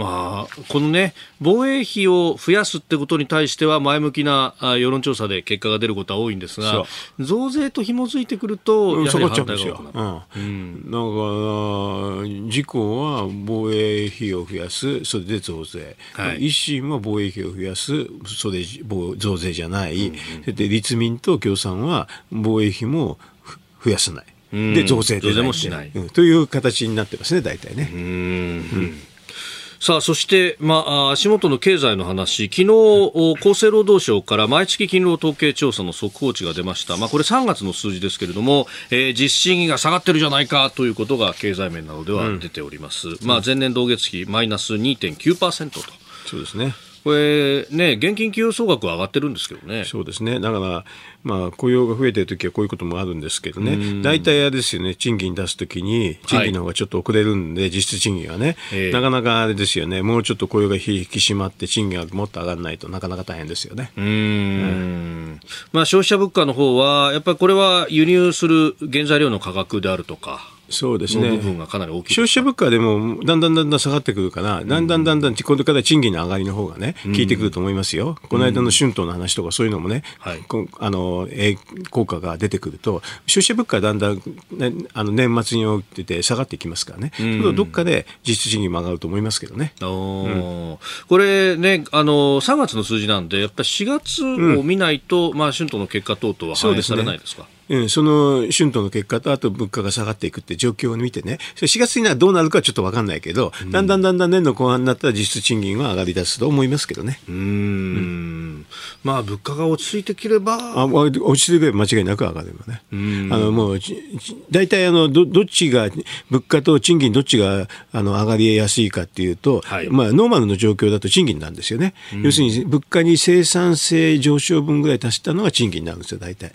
S1: まあ、このね、防衛費を増やすってことに対しては前向きな世論調査で結果が出ることは多いんですが、増税と紐づいてくると、
S3: やはり反対が多くなる。うん、だから、自公は防衛費を増やす、それで増税。はい、維新は防衛費を増やす、それ増税じゃない。うん、で立民と共産は防衛費も増やさない。で増税で
S1: もしない、
S3: うん、という形になってますね、大体ね。うん、
S1: うんさあ、そして、まあ、足元の経済の話、昨日、厚生労働省から毎月勤労統計調査の速報値が出ました。まあ、これ3月の数字ですけれども、えー、実質金が下がってるじゃないかということが経済面などでは出ております。うん、まあ、前年同月比マイナス2.9%と。
S3: そうですね。
S1: これね、現金給与総額は上がってるんですけどね。
S3: そうですね。だから、まあ、雇用が増えてるときはこういうこともあるんですけどね、大体あれですよね、賃金出すときに、賃金の方がちょっと遅れるんで、はい、実質賃金がね、えー、なかなかあれですよね、もうちょっと雇用が引き締まって、賃金がもっと上がらないとなかなか大変ですよね。うん、う
S1: ん、まあ、消費者物価の方は、やっぱりこれは輸入する原材料の価格であるとか、
S3: そうですね。
S1: 部分がかなり大きい。
S3: 消費者物価でもだんだんだんだん下がってくるから、だんだんだんだん、これから賃金の上がりの方がね、効いてくると思いますよ。この間の春闘の話とかそういうのもね、はい、あの、効果が出てくると、消費者物価はだんだん、ね、あの年末において下がっていきますからね。どっかで実質賃金も上がると思いますけどね。うん、
S1: これね、あの、3月の数字なんで、やっぱり4月を見ないと、まあ春闘の結果等々は反映されないですか？
S3: うん、その春闘の結果と、あと物価が下がっていくって状況を見てね、4月にはどうなるかちょっと分かんないけど、うん、だんだんだんだん年の後半になったら実質賃金は上がり出すと思いますけどね。うん
S1: うんまあ、物価が落ち着いてきれば。
S3: あ落ち着いてくれば間違いなく上がればね。あのもう大体あのど、どっちが、物価と賃金どっちがあの上がりやすいかっていうと、はい、まあ、ノーマルの状況だと賃金なんですよね。要するに物価に生産性上昇分ぐらい足したのが賃金なんですよ、大体。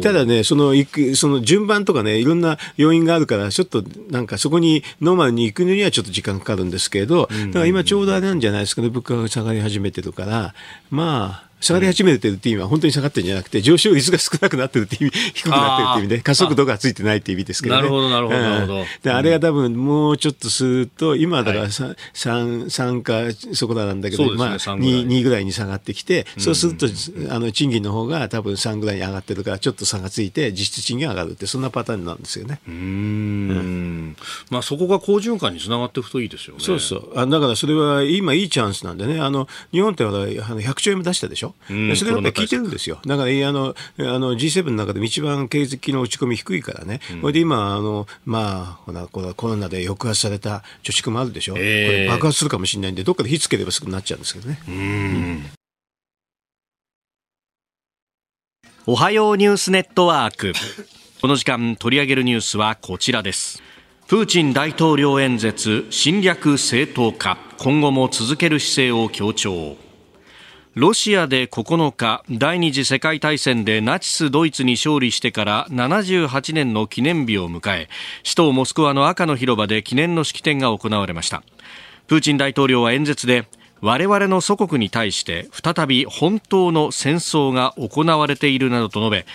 S3: ただね、その行く、その順番とかね、いろんな要因があるから、ちょっとなんかそこにノーマルに行くのにはちょっと時間かかるんですけれど、だから今ちょうどあれなんじゃないですかね、物価が下がり始めてるから、まあ、下がり始めてるっていう意味は本当に下がってるんじゃなくて、上昇率が少なくなってるっていう意味、*laughs* 低くなってるっていう意味で、加速度がついてないっていう意味ですけどね。
S1: なるほど、なるほど、なるほど。
S3: で、あれが多分もうちょっとすると、今だから 3, 3, 3かそこらなんだけど、まあ2、2ぐらいに下がってきて、そうすると、あの、賃金の方が多分3ぐらいに上がってるから、ちょっと差がついて、実質賃金が上がるって、そんなパターンなんですよね。うん。
S1: まあそこが好循環につながっていくといいですよね。
S3: そうそう。あだからそれは今いいチャンスなんでね、あの、日本ってあの100兆円も出したでしょ？うん、それが聞いてるんですよ。だから、あの、あの G7 の中でも一番経済の落ち込み低いからね。これで今、あの、まあ、ほコロナで抑圧された貯蓄もあるでしょ。えー、これ爆発するかもしれないんで、どっかで火つければすぐなっちゃうんですけどね。うん。
S1: おはようニュースネットワーク。この時間取り上げるニュースはこちらです。プーチン大統領演説侵略正当化今後も続ける姿勢を強調ロシアで9日第二次世界大戦でナチス・ドイツに勝利してから78年の記念日を迎え首都モスクワの赤の広場で記念の式典が行われました。プーチン大統領は演説で我々の祖国に対して再び本当の戦争が行われているなどと述べ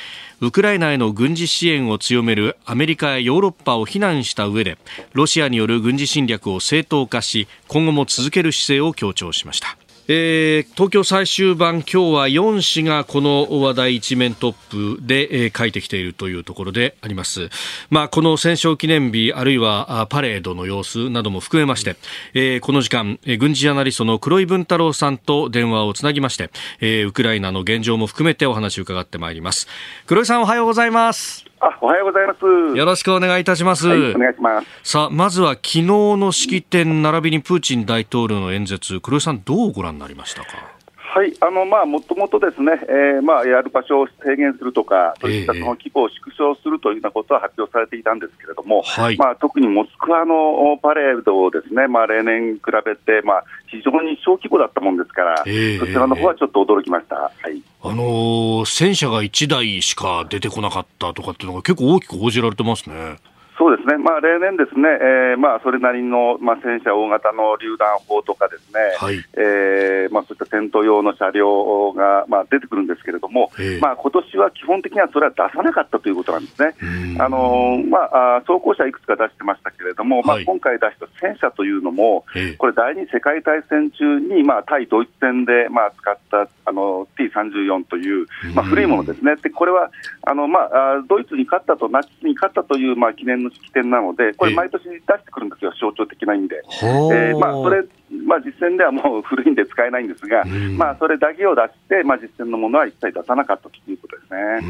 S1: ウクライナへの軍事支援を強めるアメリカやヨーロッパを非難した上でロシアによる軍事侵略を正当化し今後も続ける姿勢を強調しました。えー、東京最終版、今日は4紙がこの話題一面トップで、えー、書いてきているというところであります。まあ、この戦勝記念日、あるいはパレードの様子なども含めまして、えー、この時間、えー、軍事ジャーナリストの黒井文太郎さんと電話をつなぎまして、えー、ウクライナの現状も含めてお話を伺ってまいります。黒井さんおはようございます。
S4: あ、おはようございます。
S1: よろしくお願いいたします。は
S4: い、お願いします。
S1: さあ、まずは昨日の式典並びにプーチン大統領の演説、黒井さんどうご覧になりましたか？
S4: はい、あのまあもともとですね、えー、まあやる場所を制限するとか、そういったその規模を縮小するというようなことは発表されていたんですけれども、
S1: はい
S4: まあ特にモスクワのパレードをですね、まあ例年比べてまあ非常に小規模だったもんですから、
S1: えー
S4: そちらの方はちょっと驚きました。はい。
S1: あのー戦車が1台しか出てこなかったとかっていうのが結構大きく報じられてますね。
S4: そうですね、まあ、例年ですね、えーまあ、それなりの、まあ、戦車、大型の榴弾砲とかですね、
S1: はい。
S4: えーまあ、そういった戦闘用の車両が、まあ、出てくるんですけれども、
S1: ええ。
S4: まあ今年は基本的にはそれは出さなかったということなんですね。
S1: うん。
S4: あのーまあ、あ装甲車いくつか出してましたけれども、まあ、
S1: はい
S4: 今回出した戦車というのも、
S1: ええ。
S4: これ、第二次世界大戦中に、まあ、対ドイツ戦で、まあ、使ったあの T34 という、まあ、古いものですね、でこれはあの、まあ、あドイツに勝ったと、ナチスに勝ったという、まあ、記念の式典なので、これ、
S1: ええ
S4: 毎年出してくるんですよ、象徴的な意味で。
S1: は
S4: えーまあ、それ、まあ、実戦ではもう *laughs* 古いんで使えないんですが、
S1: ん
S4: まあ、それだけを出して、まあ、実戦のものは一切出さなかったということですね。
S1: うー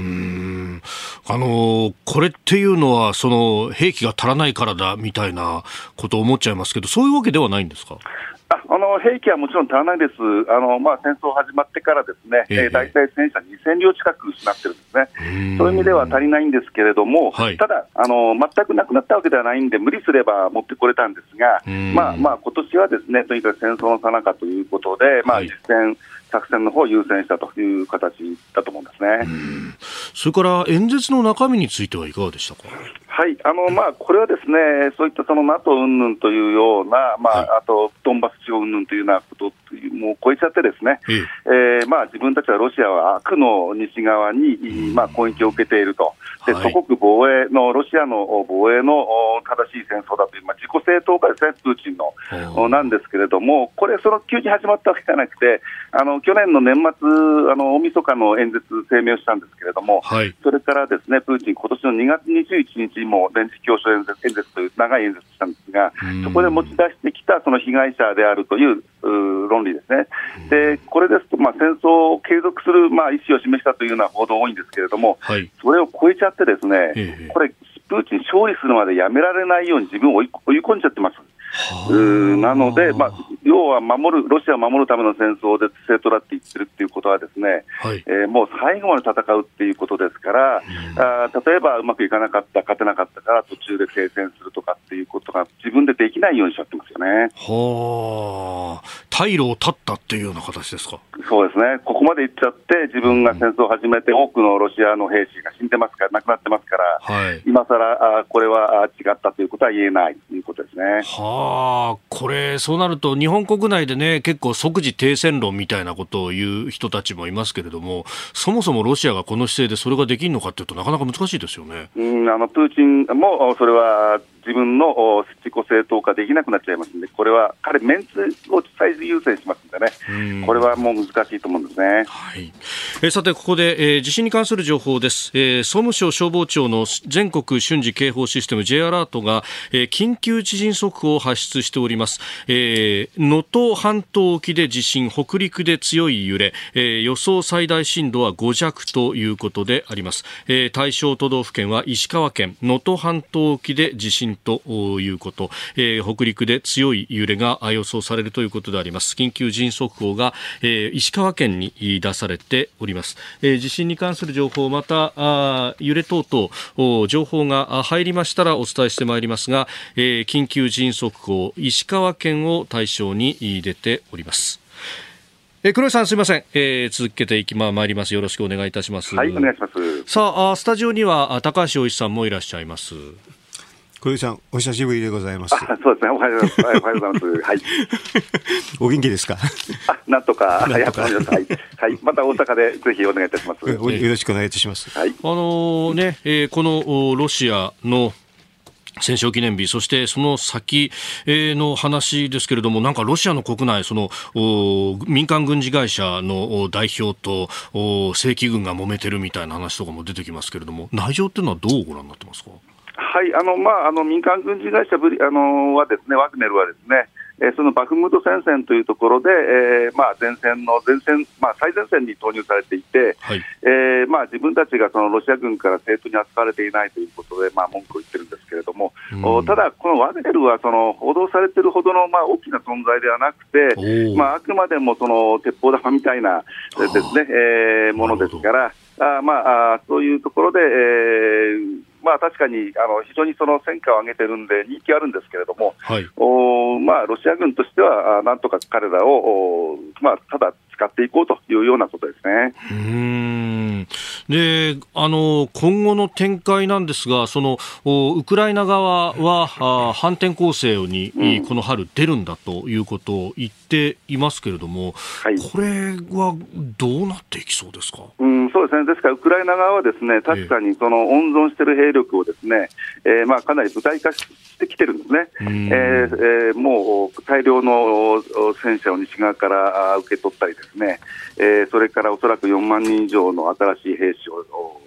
S1: んあのーこれっていうのは、その兵器が足らないからだみたいなことを思っちゃいますけど、そういうわけではないんですか？
S4: ああの兵器はもちろん足らないです、あのまあ、戦争始まってからですね、
S1: ええ。
S4: えー大体戦車2000両近く失ってるんですね、
S1: ん。
S4: そういう意味では足りないんですけれども、
S1: はい。
S4: ただあの、全くなくなったわけではないんで、無理すれば持ってこれたんですが、
S1: うん。
S4: まあまあ今年はですねとにかく戦争のさなかということで、まあ、
S1: はい。
S4: 実戦、作戦の方を優先したという形だと思うんですね。
S1: それから演説の中身についてはいかがでしたか？
S4: はい、あのまあ、これはですね、そういったその NATO 云々というような、まあ
S1: はい
S4: あとドンバス地方云々というようなこともう超えちゃってですね、
S1: ええ。
S4: えーまあ、自分たちはロシアは悪の西側に、まあ、攻撃を受けていると、で
S1: はい。
S4: 祖国防衛の、ロシアの防衛のお正しい戦争だという、まあ、自己正当化ですね、プーチンの。なんですけれども、これ、その急に始まったわけじゃなくて、あの去年の年末、あの大晦日の演説、声明をしたんですけれども、
S1: はい。
S4: それからですね、プーチン、今年の2月21日にも連日教書演説演説という長い演説したんですが
S1: うん、
S4: そこで持ち出してきたその被害者であるといううー論理ですね。で、これですと、まあ、戦争を継続する、まあ、意思を示したというような報道多いんですけれども、
S1: はい。
S4: それを超えちゃってですね、
S1: ええ
S4: これ、プーチン勝利するまでやめられないように自分を追い追い込んじゃってます。なので、まあ、要は守る、ロシアを守るための戦争で正当だって言ってるっていうことはですね、
S1: はい。
S4: えーもう最後まで戦うっていうことですから、あー例えばうまくいかなかった、勝てなかったから途中で停戦するとかっていうことが自分でできないようにしちゃってますよね。
S1: はあ、退路を断ったっていうような形ですか？
S4: そうですね、ここまで行っちゃって、自分が戦争を始めて、多くのロシアの兵士が死んでますから、亡くなってますから、
S1: はい。
S4: 今さらこれは違ったということは言えないということですね。
S1: はあ、これ、そうなると、日本国内でね、結構即時停戦論みたいなことを言う人たちもいますけれども、そもそもロシアがこの姿勢でそれができるのかっていうとなかなか難しいですよね。
S4: うん、あのプーチンもおそれは自分のお自己正当化できなくなっちゃいますんで、これは彼、メンツを最優先しますんでね、
S1: うん。
S4: これはもう難しいと思うんですね。
S1: はい、えーさて、ここで、えー地震に関する情報です、えー総務省消防庁の全国瞬時警報システム J アラートが、えー緊急地震速報を発出しております。えー能登、半島沖で地震北陸で強い揺れ、えー予想最大震度は5弱ということであります、えー対象都道府県は石川県能登半島沖で地震ということ、えー北陸で強い揺れがあ予想されるということであります。緊急地震速報が、えー石川県に出されております、えー地震に関する情報またあー揺れ等々お情報があ入りましたらお伝えしてまいりますが、えー緊急地震速報石川県を対象にい出ております。えー黒井さんすみません、えー続けていきま参ります。よろしくお願いいたします。
S4: はい、お願いします。
S1: さああスタジオにはあ高橋洋一さんもいらっしゃいます
S3: 小池さん、お久しぶりでございます。
S4: あそうですね、おはようございます。はいおはようございます。はい。
S3: お元気ですか？
S4: あ、なんとか。*laughs* はい。はい。また大阪でぜひお願いいたします。
S3: およろしくお願いいたします。
S4: はい。
S1: あのね、えーこのおロシアの戦勝記念日、そしてその先えーの話ですけれども、なんかロシアの国内、そのお民間軍事会社のお代表とお正規軍が揉めてるみたいな話とかも出てきますけれども、内情っていうのはどうご覧になってますか？
S4: はい、あの、まあ、あの、民間軍事会社ぶり、あの、はですね、ワグネルはですね、えーそのバフムト戦線というところで、えーまあ、前線の前線、まあ、最前線に投入されていて、
S1: はい。
S4: えーまあ、自分たちがそのロシア軍から正当に扱われていないということで、まあ、文句を言ってるんですけけれども、うん、ただ、このワグネルはその報道されているほどのまあ大きな存在ではなくて、まあ、あくまでもその鉄砲玉みたいなですね、えー、ものですから、あまあ、そういうところで、えーまあ、確かにあの非常にその戦果を上げてるんで、人気あるんですけれども、はい、おまあ、ロシア軍としては、なんとか彼らを、まあ、ただ使っていこうというようなことですね。
S1: うん。であの今後の展開なんですが、そのウクライナ側はあ反転攻勢に、うん、この春出るんだということを言っていますけれども、はい、これはどうなっていきそうですか？
S4: うんそうですね、ですから、ウクライナ側はですね確かにその温存している兵力をですね、えー、まあかなり具体化してきてるんですね、えーえー、もう大量の戦車を西側から受け取ったりですね、えー、それからおそらく4万人以上の新しい兵士を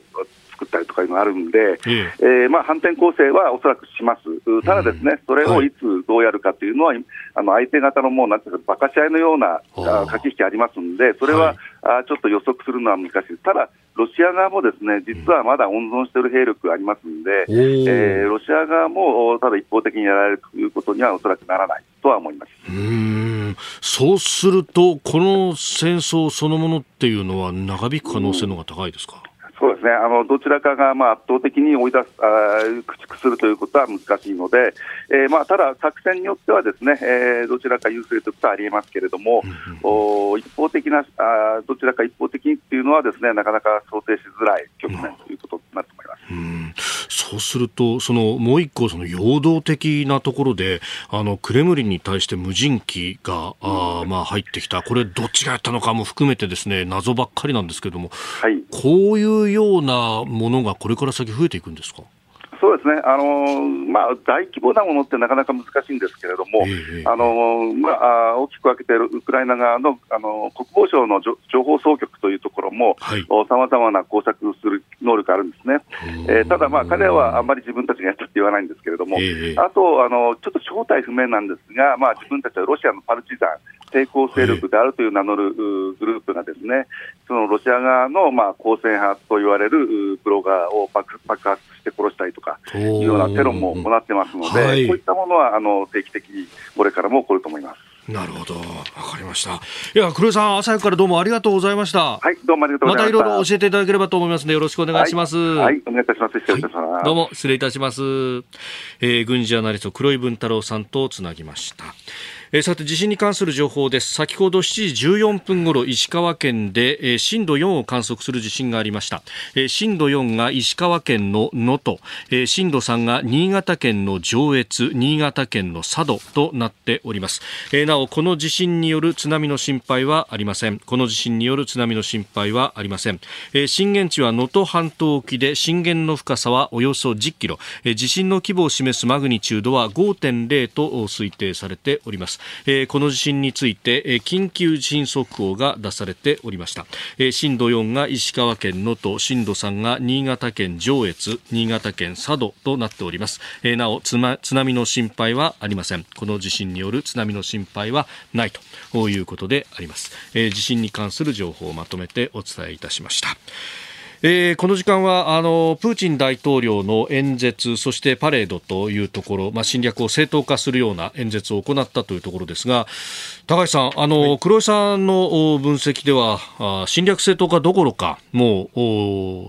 S4: 作ったりとかいうのがあるんで、ええ。ー、まあ、反転攻勢はおそらくします、ただ、ですね、それをいつどうやるかというのは、あの相手方のもうなんていうか、馬鹿し合いのような駆け引きありますんで、それは、はい、ちょっと予測するのは難しい。です。ただロシア側もですね実はまだ温存している兵力がありますので、えー、ロシア側もただ一方的にやられるということにはおそらくならないとは思います。
S1: うん。そうすると、この戦争そのものっていうのは長引く可能性の方が高いですか？
S4: そうですね、あのどちらかがまあ圧倒的に追い出すあ、駆逐するということは難しいので、えーまあ、ただ、作戦によってはですね、えー、どちらか優勢ということはありえますけれども、お一方的なあ、どちらか一方的にっていうのはですね、なかなか想定しづらい局面ということになると思います。
S1: うん。そうすると、そのもう一個、その陽動的なところで、あのクレムリンに対して無人機が、あまあ入ってきた、これ、どっちがやったのかも含めて、ですね謎ばっかりなんですけれども、はい、こういうようなものがこれから先、増えていくんですか？
S4: そうですね、あのー、まあ、大規模なものってなかなか難しいんですけれども、えー、あのー、まあ、大きく分けているウクライナ側のあの国防省の情報総局というところも、さまざまな工作する能力があるんですね、えー、ただ、まあ、彼らはあんまり自分たちがやったって言わないんですけれども、えー、あとあの、ちょっと正体不明なんですが、まあ、自分たちはロシアのパルチザン、抵抗勢力であるという名乗るグループがですね、そのロシア側のまあ抗戦派と言われるブロガーを爆爆発して殺したりとかいうようなテロも行ってますので、はい、こういったものはあの定期的にこれからも起こると思います。
S1: なるほど。わかりました。いや、黒井さん、朝からどうもありがとうございました。
S4: はい、どうもありがとうございました。またいろい
S1: ろ教えていただければと思いますので、よろしくお願いします。はい、
S4: はい、お願いいたします。失礼いたします。はい、
S1: どうも、失礼いたします。えー、軍事アナリスト、黒井文太郎さんとつなぎました。えー、さて地震に関する情報です。先ほど7時14分ごろ石川県で、えー、震度4を観測する地震がありました、えー、震度4が石川県の能登、えー、震度3が新潟県の上越新潟県の佐渡となっております、えー、なおこの地震による津波の心配はありません。この地震による津波の心配はありません、えー、震源地は能登半島沖で震源の深さはおよそ10キロ、えー、地震の規模を示すマグニチュードは5.0と推定されております。えー、この地震について、えー、緊急地震速報が出されておりました、えー、震度4が石川県能登震度3が新潟県上越新潟県佐渡となっております、えー、なお津波の心配はありません。この地震による津波の心配はないと。いうことであります、えー、地震に関する情報をまとめてお伝えいたしました。えー、この時間はあのプーチン大統領の演説そしてパレードというところ、まあ、侵略を正当化するような演説を行ったというところですが高橋さんあの、はい、黒井さんの分析ではあ侵略正当化どころかもう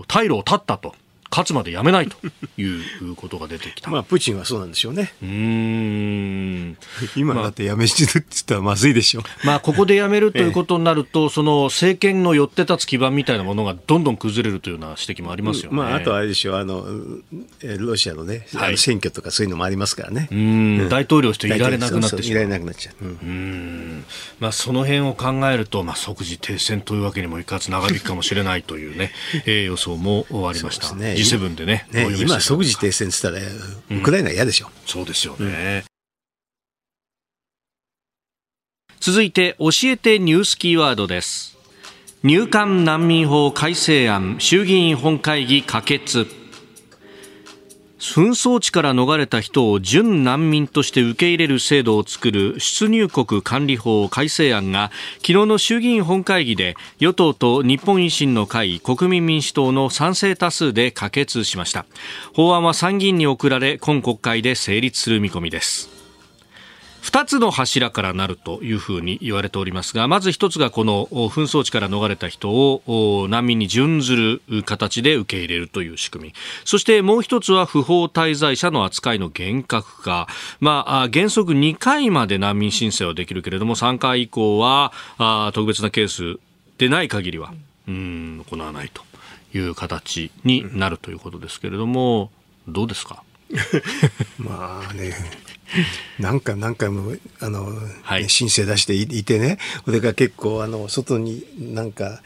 S1: 退路を断ったと勝つまでやめないということが出てきた。*laughs*
S3: まあ、プーチンはそうなんでしょうね。うん。今だってやめ死ぬって言ったらまずいでしょう。
S1: まあ、ここでやめるということになると、*laughs* ええ、その政権の寄って立つ基盤みたいなものがどんどん崩れるというような指摘もありますよね。
S3: まあ、あとあれでしょう、あの、ロシアのね、はい、選挙とかそういうのもありますからね。う
S1: ん、大統領といられなくなってしまう。
S3: いられなくなっちゃう。うん。う
S1: んまあ、その辺を考えると、まあ、即時停戦というわけにもいかず長引くかもしれないというね、えー、予想もありました。ね、G7 でね。
S3: ね今、即時停戦って言ったら、ウクライナ嫌でしょ。うん、
S1: そうですよね。続いて、教えてニュースキーワードです。入管難民法改正案、衆議院本会議可決。紛争地から逃れた人を準難民として受け入れる制度を作る出入国管理法改正案が昨日の衆議院本会議で与党と日本維新の会国民民主党の賛成多数で可決しました。法案は参議院に送られ今国会で成立する見込みです。2つの柱からなるというふうに言われておりますがまず1つがこの紛争地から逃れた人を難民に準ずる形で受け入れるという仕組み。そしてもう1つは不法滞在者の扱いの厳格化、まあ、原則2回まで難民申請はできるけれども3回以降は特別なケースでない限りはうん行わないという形になるということですけれどもどうですか？*laughs*
S3: まあね。*laughs* 何回何回もあの、はい、申請出していてね、それが結構あの外になんか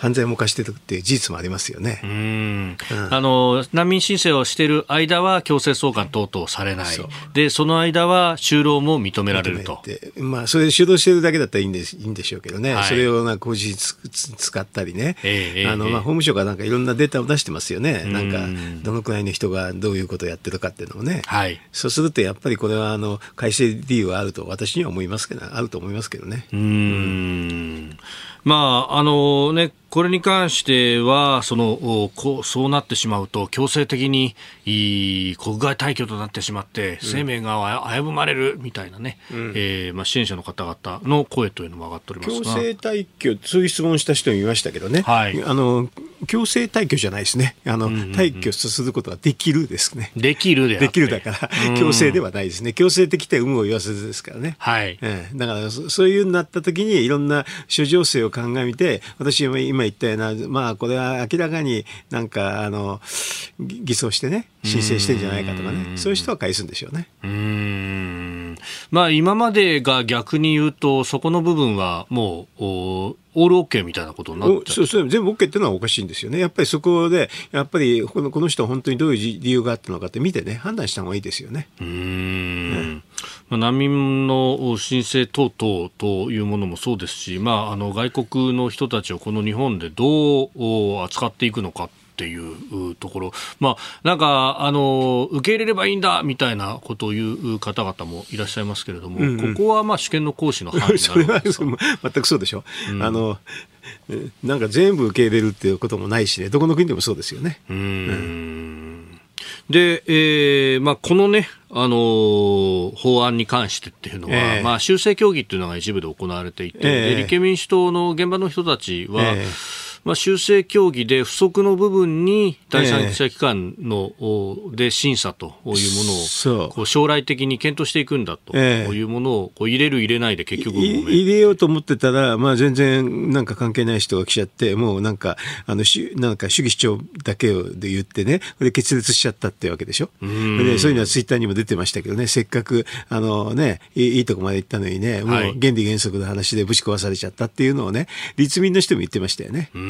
S3: 犯罪も犯してるっていう事実もありますよね。うん、
S1: あの難民申請をしている間は強制送還等々されない、そでその間は就労も認められると。
S3: まあ、それで主導してるだけだったらいいんですいいんでしょうけどね、はい、それをなんか工事使ったりね、えー、あのまあ、法務省がなんかいろんなデータを出してますよね、なんかどのくらいの人がどういうことをやってるかっていうのをね、はい、そうするとやっぱりこれはあの改正理由はあると私には思いますけど、あると思いますけどね。うん。
S1: まああのねこれに関してはそのこうそうなってしまうと強制的に国外退去となってしまって生命が危ぶまれるみたいなね、うん、えー、まあ、支援者の方々の声というのも上がっております
S3: 強制退去そういう質問した人もいましたけどね、はい、あの強制退去じゃないですね。あの、うんうんうん、退去することができるですね。
S1: できるで
S3: できるだから強制ではないですね。強制的って有無を言わせずですからね、はい。えー、だからそういうになった時にいろんな諸情勢を鑑みて私今言ったようなまあこれは明らかになんかあの偽装してね申請してんじゃないかとかねそういう人は返すんでしょうね。うん
S1: まあ今までが逆に言うとそこの部分はもうオールオッケーみたいなことになっちゃう
S3: そう全部オッケーっていうのはおかしいんですよね。やっぱりそこでやっぱりこのこの人は本当にどういう理由があったのかって見てね判断した方がいいですよね。うん、
S1: まあ、難民の申請等々というものもそうですし、まあ、あの外国の人たちをこの日本でどう扱っていくのかっていうところ、まあ、なんか、あの、受け入れればいいんだみたいなことを言う方々もいらっしゃいますけれども、うんうん、ここはまあ主権の行使の範囲 *laughs* それは
S3: 全くそうでしょ。うん、あのなんか全部受け入れるっていうこともないしね、どこの国でもそうですよね。うん。うん。
S1: で、えーまあ、このね、あのー、法案に関してっていうのは、えー、まあ、修正協議っていうのが一部で行われていて、えー、立憲民主党の現場の人たちは、えーまあ、修正協議で不足の部分に第三者機関の、えー、で審査というものをこう将来的に検討していくんだというものをこう入れる入れないで結局
S3: 入れようと思ってたら、まあ、全然なんか関係ない人が来ちゃってもうなんかあのしなんか主義主張だけをで言ってねで決裂しちゃったってわけでしょ。でそういうのはツイッターにも出てましたけどね。せっかくあの、ね、いいいとこまで行ったのにねもう原理原則の話でぶち壊されちゃったっていうのをね立民の人も言ってましたよね。うん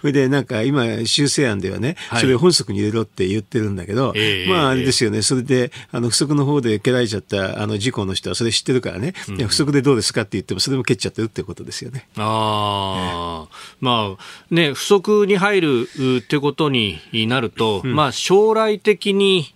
S3: それでなんか今修正案ではね、それを本則に入れろって言ってるんだけど、まああれですよね、それであの不足の方で蹴られちゃったあの事故の人はそれ知ってるからね、うん、不足でどうですかって言ってもそれも蹴っちゃってるってことですよね。
S1: ああ、まあね、不足に入るってことになると、うん、まあ将来的に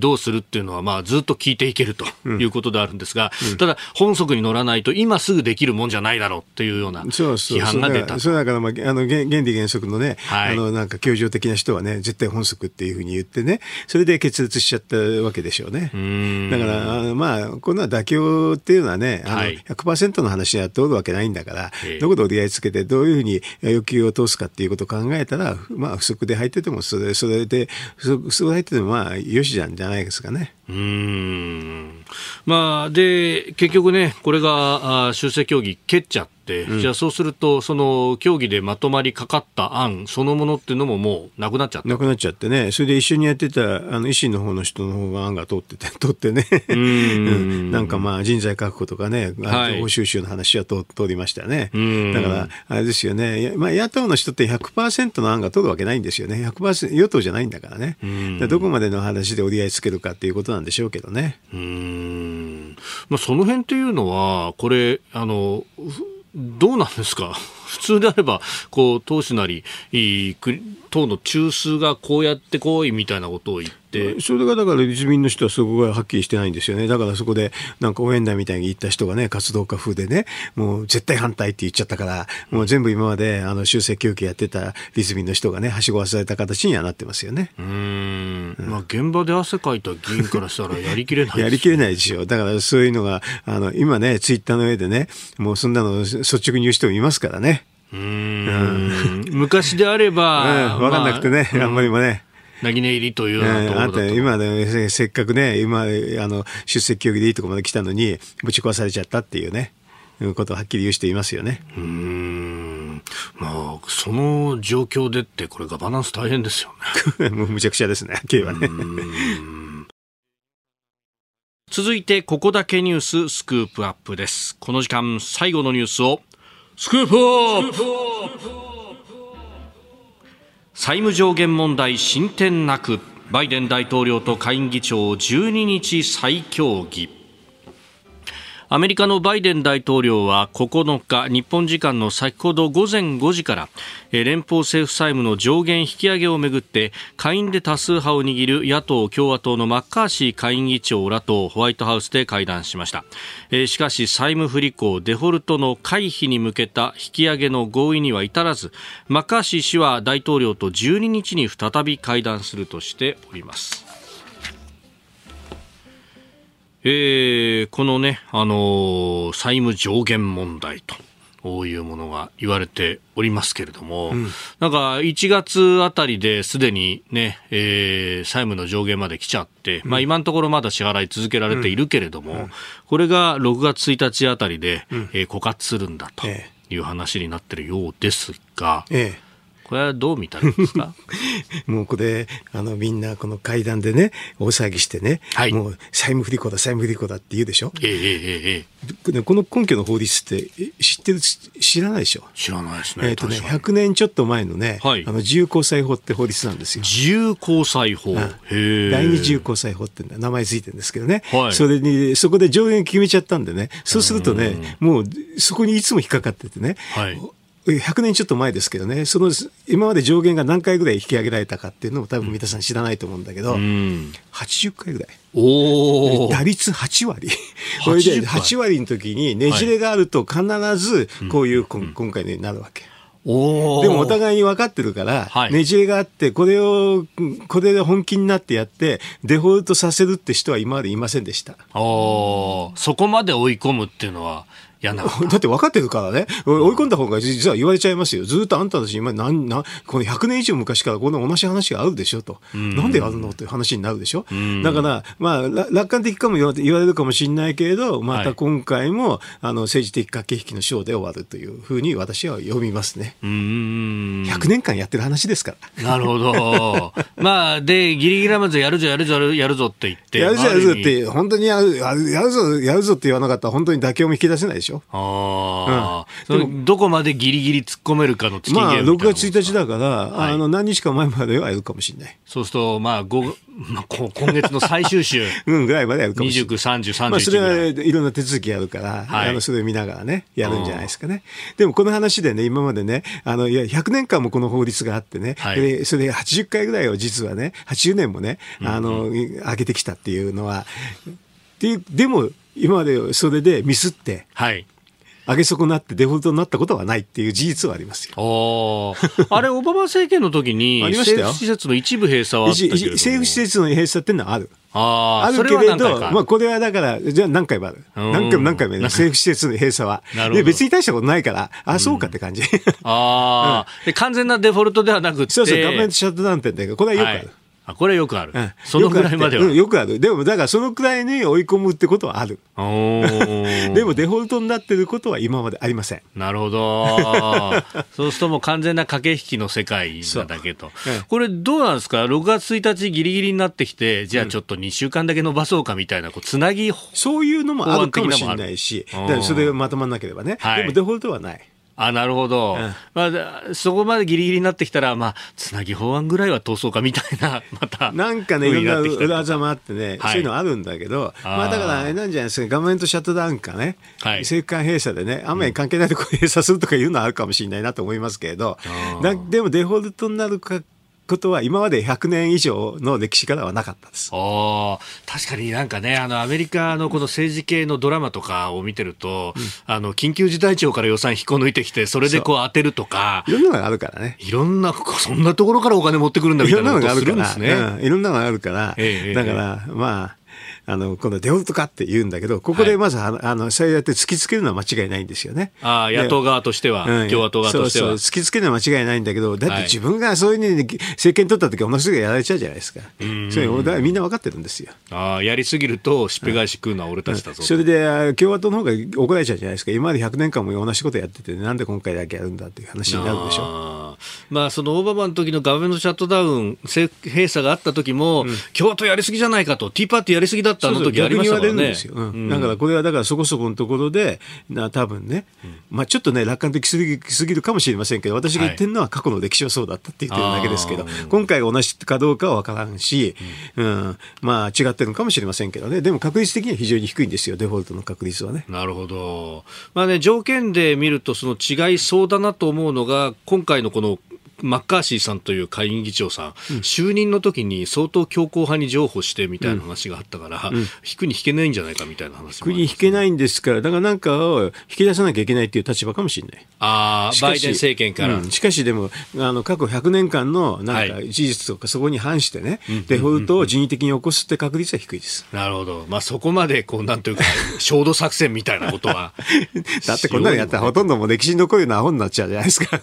S1: どうするっていうのは、まあ、ずっと聞いていけるということであるんですが、うん、ただ、本則に乗らないと、今すぐできるもんじゃないだろうっていうような批判が出た。
S3: そうだから、まあ、あの原理原則のね、はい、あのなんか協情的な人はね、絶対本則っていうふうに言ってね、それで決裂しちゃったわけでしょうね。うだから、あのまあ、こんな妥協っていうのはね、あの100%の話は通るわけないんだから、どこで折り合いつけて、どういうふうに要求を通すかっていうことを考えたら、まあ、不足で入ってても、それそれで、不足不足で入ってても、まあ、よしじゃんじゃないですかね。うん
S1: まあ、で結局ね、これがあ修正協議蹴っちゃって、うん、じゃあそうすると、その協議でまとまりかかった案そのものっていうのももうなくなっちゃった。
S3: なくなっちゃってね、それで一緒にやってたあの維新の方の人の方が案が通ってて、*laughs* 通ってね、うん、*laughs* なんかまあ人材確保とかね、報酬収の話は通通りましたよね。だから、あれですよね、まあ、野党の人って100%の案が通るわけないんですよね、100%与党じゃないんだからね、らどこまでの話で折り合いつけるかっていうことなんでしょうけどね。うん。
S1: まあ、その辺っていうのは、これ、あのどうなんですか？普通であれば、こう、党首なり、党の中枢がこうやってこいみたいなことを言って、
S3: それがだから立民の人はそこがはっきりしてないんですよね。だからそこで、なんか応援団みたいに言った人がね、活動家風でね、もう絶対反対って言っちゃったから、もう全部今まで、あの、修正休憩やってた立民の人がね、はしごわされた形にはなってますよね。
S1: うん。まあ、現場で汗かいた議員からしたらやりきれない、
S3: ね、*laughs* やりきれないですよ。だからそういうのが、あの、今ね、ツイッターの上でね、もうそんなの率直に言う人もいますからね。うん。
S1: 昔であれば、*laughs*
S3: 分かんなくてね、あんまりもね。
S1: なぎね入りというようなところだと、
S3: 今ね、せっかくね、今、あの、出席協議でいいところまで来たのに、ぶち壊されちゃったっていうね、いうことをはっきり言う人いますよね。
S1: うん。まあ、その状況でって、これガバナンス大変ですよ
S3: ね。*laughs* もうむちゃくちゃですね、経はね。
S1: 続いて、ここだけニューススクープアップです。この時間、最後のニュースを、スクープアップ債務上限問題進展なくバイデン大統領と下院議長12日再協議。アメリカのバイデン大統領は9日日本時間の先ほど午前5時から連邦政府債務の上限引き上げをめぐって下院で多数派を握る野党・共和党のマッカーシー下院議長らとホワイトハウスで会談しました。しかし債務不履行デフォルトの回避に向けた引き上げの合意には至らずマッカーシー氏は大統領と12日に再び会談するとしております。えー、このね、あのー、債務上限問題と。こういうものが言われておりますけれども、うん、なんか1月あたりですでにね、えー、債務の上限まで来ちゃって、うん、まあ今のところまだ支払い続けられているけれども、うん、これが6月1日あたりで、うん、えー、枯渇するんだという話になってるようですが、ええこれはどう見たらいいですか？*laughs*
S3: もうこれ、あの、みんなこの会談でね、大騒ぎしてね、はい、もう債務不履行だ、債務不履行だって言うでしょ？ええええこの根拠の法律って知ってる、知らないでしょ？
S1: 知らないですね。
S3: えっ、ー、とね、100年ちょっと前のね、はい、あの、自由交際法って法律なんですよ。
S1: 自由交際法。
S3: 第二自由交際法って名前ついてるんですけどね。はい、それに、そこで上限決めちゃったんでね、そうするとね、もうそこにいつも引っかかっててね、はい100年ちょっと前ですけどね、その今まで上限が何回ぐらい引き上げられたかっていうのも多分皆さん知らないと思うんだけど、うん、80回ぐらい。
S1: お
S3: 打率8割。これで8割の時にねじれがあると必ずこういう、はい、今回になるわけ。でもお互いに分かってるから、はい、ねじれがあって、これを、これで本気になってやって、デフォルトさせるって人は今までいませんでした。
S1: そこまで追い込むっていうのは、
S3: 嫌な。*laughs* だって分かってるからね、追い込んだ方が実は言われちゃいますよ。ずっとあんたたち今、なんなこの100年以上昔からこの同じ話があるでしょと。なんであるのっていう話になるでしょ？だから、まあ、楽観的かも言われるかもしれないけれど、また今回も、はい、あの政治的駆け引きのショーで終わるというふうに私は読みますね。うん100年間やってる話ですか
S1: ら。なるほど。*laughs* まあ、で、ギリギリまずやるぞ、やるぞ、やるぞって言って。
S3: やるぞ、やるぞって、本当にやるやるぞ、やるぞって言わなかったら本当に妥協も引き出せないでしょ。ょ。
S1: ああ、うん、どこまでギリギリ突っ込めるかの
S3: 月まあ、6月1日だから、はい、あの何日か前まではやるかもしれない。
S1: そうすると、まあ、まあ、*laughs* 今月の最終週。*laughs*
S3: うん、ぐらいまでやるかもしれない。
S1: 29、30、31
S3: まあ、それはいろんな手続きやるから、はい、あのそれを見ながらね、やるんじゃないですかね。でもこの話でね、今までね、あの、いや、100年間もこの法律があってね、はい、それで80回ぐらいを実はね、80年もね、あの、うんうん、上げてきたっていうのは、ででも、今までそれでミスって、はい、上げ損なってデフォルトになったことはないっていう事実はありますよ。
S1: あれ、*laughs* オバマ政権の時に、政府施設の一部閉鎖はあったけど
S3: 政府施設の閉鎖っていうのはある。ああるけれど、まあ、これはだから、じゃあ何回もある。何回も何回も *laughs* 政府施設の閉鎖は。で別に大したことないから、あ、そうかって感じ。
S1: ああ、うん、完全なデフォルトではなくて。
S3: そうそう、画面シャットダウンってこれはよくある。はい
S1: あこれよくある、うん、そのぐらいまでは、
S3: うん、よくある。でもだからそのくらいに追い込むってことはある。*laughs* でもデフォルトになってることは今までありません。
S1: なるほど。*laughs* そうするともう完全な駆け引きの世界なだけと、これどうなんですか？6月1日ギリギリになってきてじゃあちょっと2週間だけ伸ばそうかみたいなこうつなぎ
S3: そういうのもあるかもしれないしそれがまとまらなければね、はい、でもデフォルトはない
S1: あなるほど、
S3: うん。
S1: まあ、そこまでギリギリになってきたら、まあ、つなぎ法案ぐらいは通そうかみたいな、*laughs* また、
S3: なんかね、いろんな裏技もあってね、
S1: はい。
S3: そういうのあるんだけど、まあだからあれなんじゃないですか、画面とシャットダウンかね、
S1: はい。
S3: 政府間閉鎖でね、あんまり関係ないところ閉鎖するとかいうのはあるかもしれないなと思いますけれど。
S1: あ、ー
S3: だでもデフォルトになるかことは今まで100年以上の歴史からはなかったです。
S1: ああ確かになんかね、あの、アメリカのこの政治系のドラマとかを見てると、あの、緊急事態庁から予算引っこ抜いてきて、それでこう当てるとか。
S3: い、ろんなのがあるからね。
S1: いろんな、そんなところからお金持ってくるんだみたい
S3: いろんな
S1: なことを
S3: のがあるから、
S1: するんですね。
S3: うん。いろんなのがあるから、
S1: ええ。
S3: だから、まあ、あの、このデフォルトかって言うんだけど、ここでまず、あのあの、そうやって突きつけるのは間違いないんですよね。
S1: ああ、野党側としては、
S3: うん
S1: 共和党側としては。
S3: そうそう突きつけるのは間違いないんだけど、だっ
S1: はい
S3: て自分がそういうふうに政権取った時はものすぐやられちゃうじゃないですか。それだからみんな分かってるんですよ。
S1: ああ、やりすぎると、しっぺ返し食うのは俺たちだぞと。
S3: それであ共和党の方が怒られちゃうじゃないですか。今まで100年間も同じことやってて、なんで今回だけやるんだっていう話になるでしょ。
S1: あーまあ、そのオバマの時のガバメントシャットダウン、閉鎖があった時も、共和党やりすぎじゃないかと、ティーパーティーやりすぎだったあの時ありましたからね。
S3: 逆に言われるんですよ、うん。だからこれはだからそこそこのところで、な多分ね、まあ、ちょっとね、楽観的すぎすぎるかもしれませんけど、私が言ってるのは過去の歴史はそうだったって言ってるだけですけど今回が同じかどうかは分からんし、うん。まあ、違ってるのかもしれませんけどね、でも確率的には非常に低いんですよ、デフォルトの確率はね。
S1: なるほど。まあね、条件で見ると、その違いそうだなと思うのが、今回のこの、マッカーシーさんという下院議長さん、就任の時に相当強硬派に譲歩してみたいな話があったから、引くに引けないんじゃないかみたいな話もあ
S3: 国
S1: り
S3: に引けないんですから、だからなんかを引き出さなきゃいけないっていう立場かもしれない。
S1: あバイデン政権から。
S3: うんしかしでも、あの過去100年間のなんか
S1: はい
S3: 事実とか、そこに反してね、デフォルトを人為的に起こすって確率は低いです。
S1: なるほど。まあそこまで、こう、なんというか、*laughs* 焦土作戦みたいなことは。
S3: だってこんなのやったらほとんどもう歴史に残るようなアホになっちゃうじゃないですか。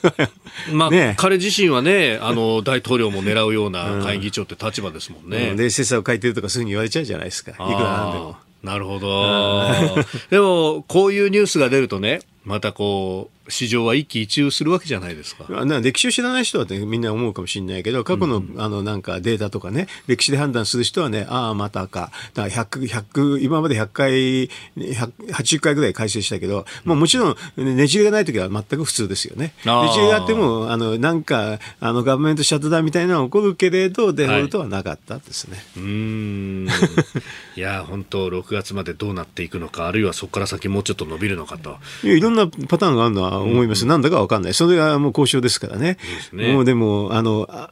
S1: まあ、*laughs* 彼自身はね、あの、大統領も狙うような会議長って立場ですもんね。
S3: 冷静さを書いてるとかそういうふうに言われちゃうじゃないですか。いくらなんでも。
S1: なるほど。でも、こういうニュースが出るとね、またこう、市場は一喜一憂するわけじゃないですか。
S3: あな歴史を知らない人は、ね、みんな思うかもしれないけど、過去の,、あのなんかデータとかね、歴史で判断する人はね、ああ、またか、だから100、100、今まで100回、100 80回ぐらい改正したけど、まあ、もちろん、ねじれがないときは全く普通ですよね。ねじれがあっても、あのなんか、あのガバメントシャットダウンみたいなのが起こるけれど、デフォルトはなかったですね。
S1: うーん。いや、本当6月までどうなっていくのか、あるいはそこから先もうちょっと伸びるのかと。
S3: いろんなパターンがあるのは思います。なんだかわかんない。それがもう交渉ですからね。
S1: すね
S3: もうでも、あの、あ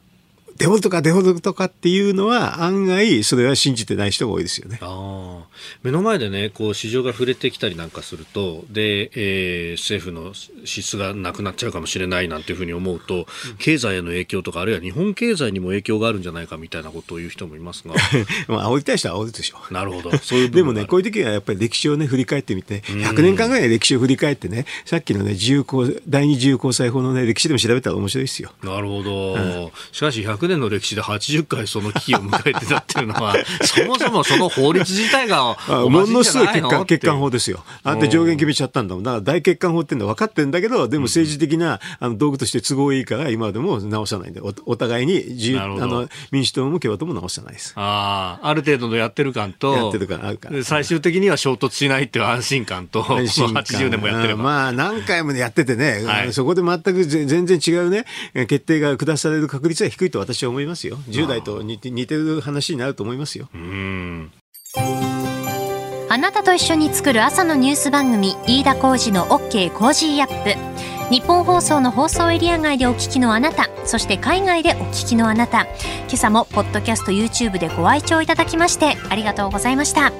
S3: デフォルトかデフォルトかっていうのは案外それは信じてない人が多いですよね。
S1: ああ目の前でね、こう市場が触れてきたりなんかすると、で、えー政府の支出がなくなっちゃうかもしれないなんていうふうに思うと、経済への影響とか、あるいは日本経済にも影響があるんじゃないかみたいなことを言う人もいますが、*laughs*
S3: まあ、煽りたい人は煽るでしょう。
S1: なるほど、そういう部
S3: でもね、こういう時はやっぱり歴史をね、振り返ってみて、100年間ぐらい歴史を振り返ってね、さっきのね、自由公第二自由交際法のね、歴史でも調べたら面白いですよ。
S1: なるほど、しかし100年の歴史で80回その危機を迎えてたっていうのは、*laughs* そもそもその法律自体が
S3: あ
S1: おかしいん
S3: ものすごい
S1: じゃないの
S3: 欠陥欠陥
S1: って
S3: 法ですよ。あんた上限決めちゃったんだもん。だから大欠陥法っていうのは分かってるんだけど、でも政治的なあの道具として都合いいから、今でも直さないんで、おお互いに自由あの民主党も共和党も直さないです。
S1: ああ、ある程度のやってる感と、
S3: やってる感あるから
S1: で最終的には衝突しないっていう安心感と、
S3: 安心感
S1: 80年もやってれば。
S3: うんまあ何回もやっててね、
S1: はい
S3: そこで全くぜ全然違うね、決定が下される確率は低いと私は思いますよ。10代と似て似てる話になると思いますよ。
S1: うん。
S5: あなたと一緒に作る朝のニュース番組飯田浩司の OK コージーアップ。ニッポン放送の放送エリア外でお聞きのあなたそして海外でお聞きのあなた。今朝もポッドキャスト YouTube でご愛聴いただきましてありがとうございました。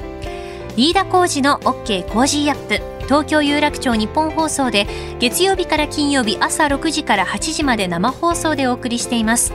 S5: 飯田浩司の OK コージーアップ。東京有楽町ニッポン放送で月曜日から金曜日朝6時から8時まで生放送でお送りしています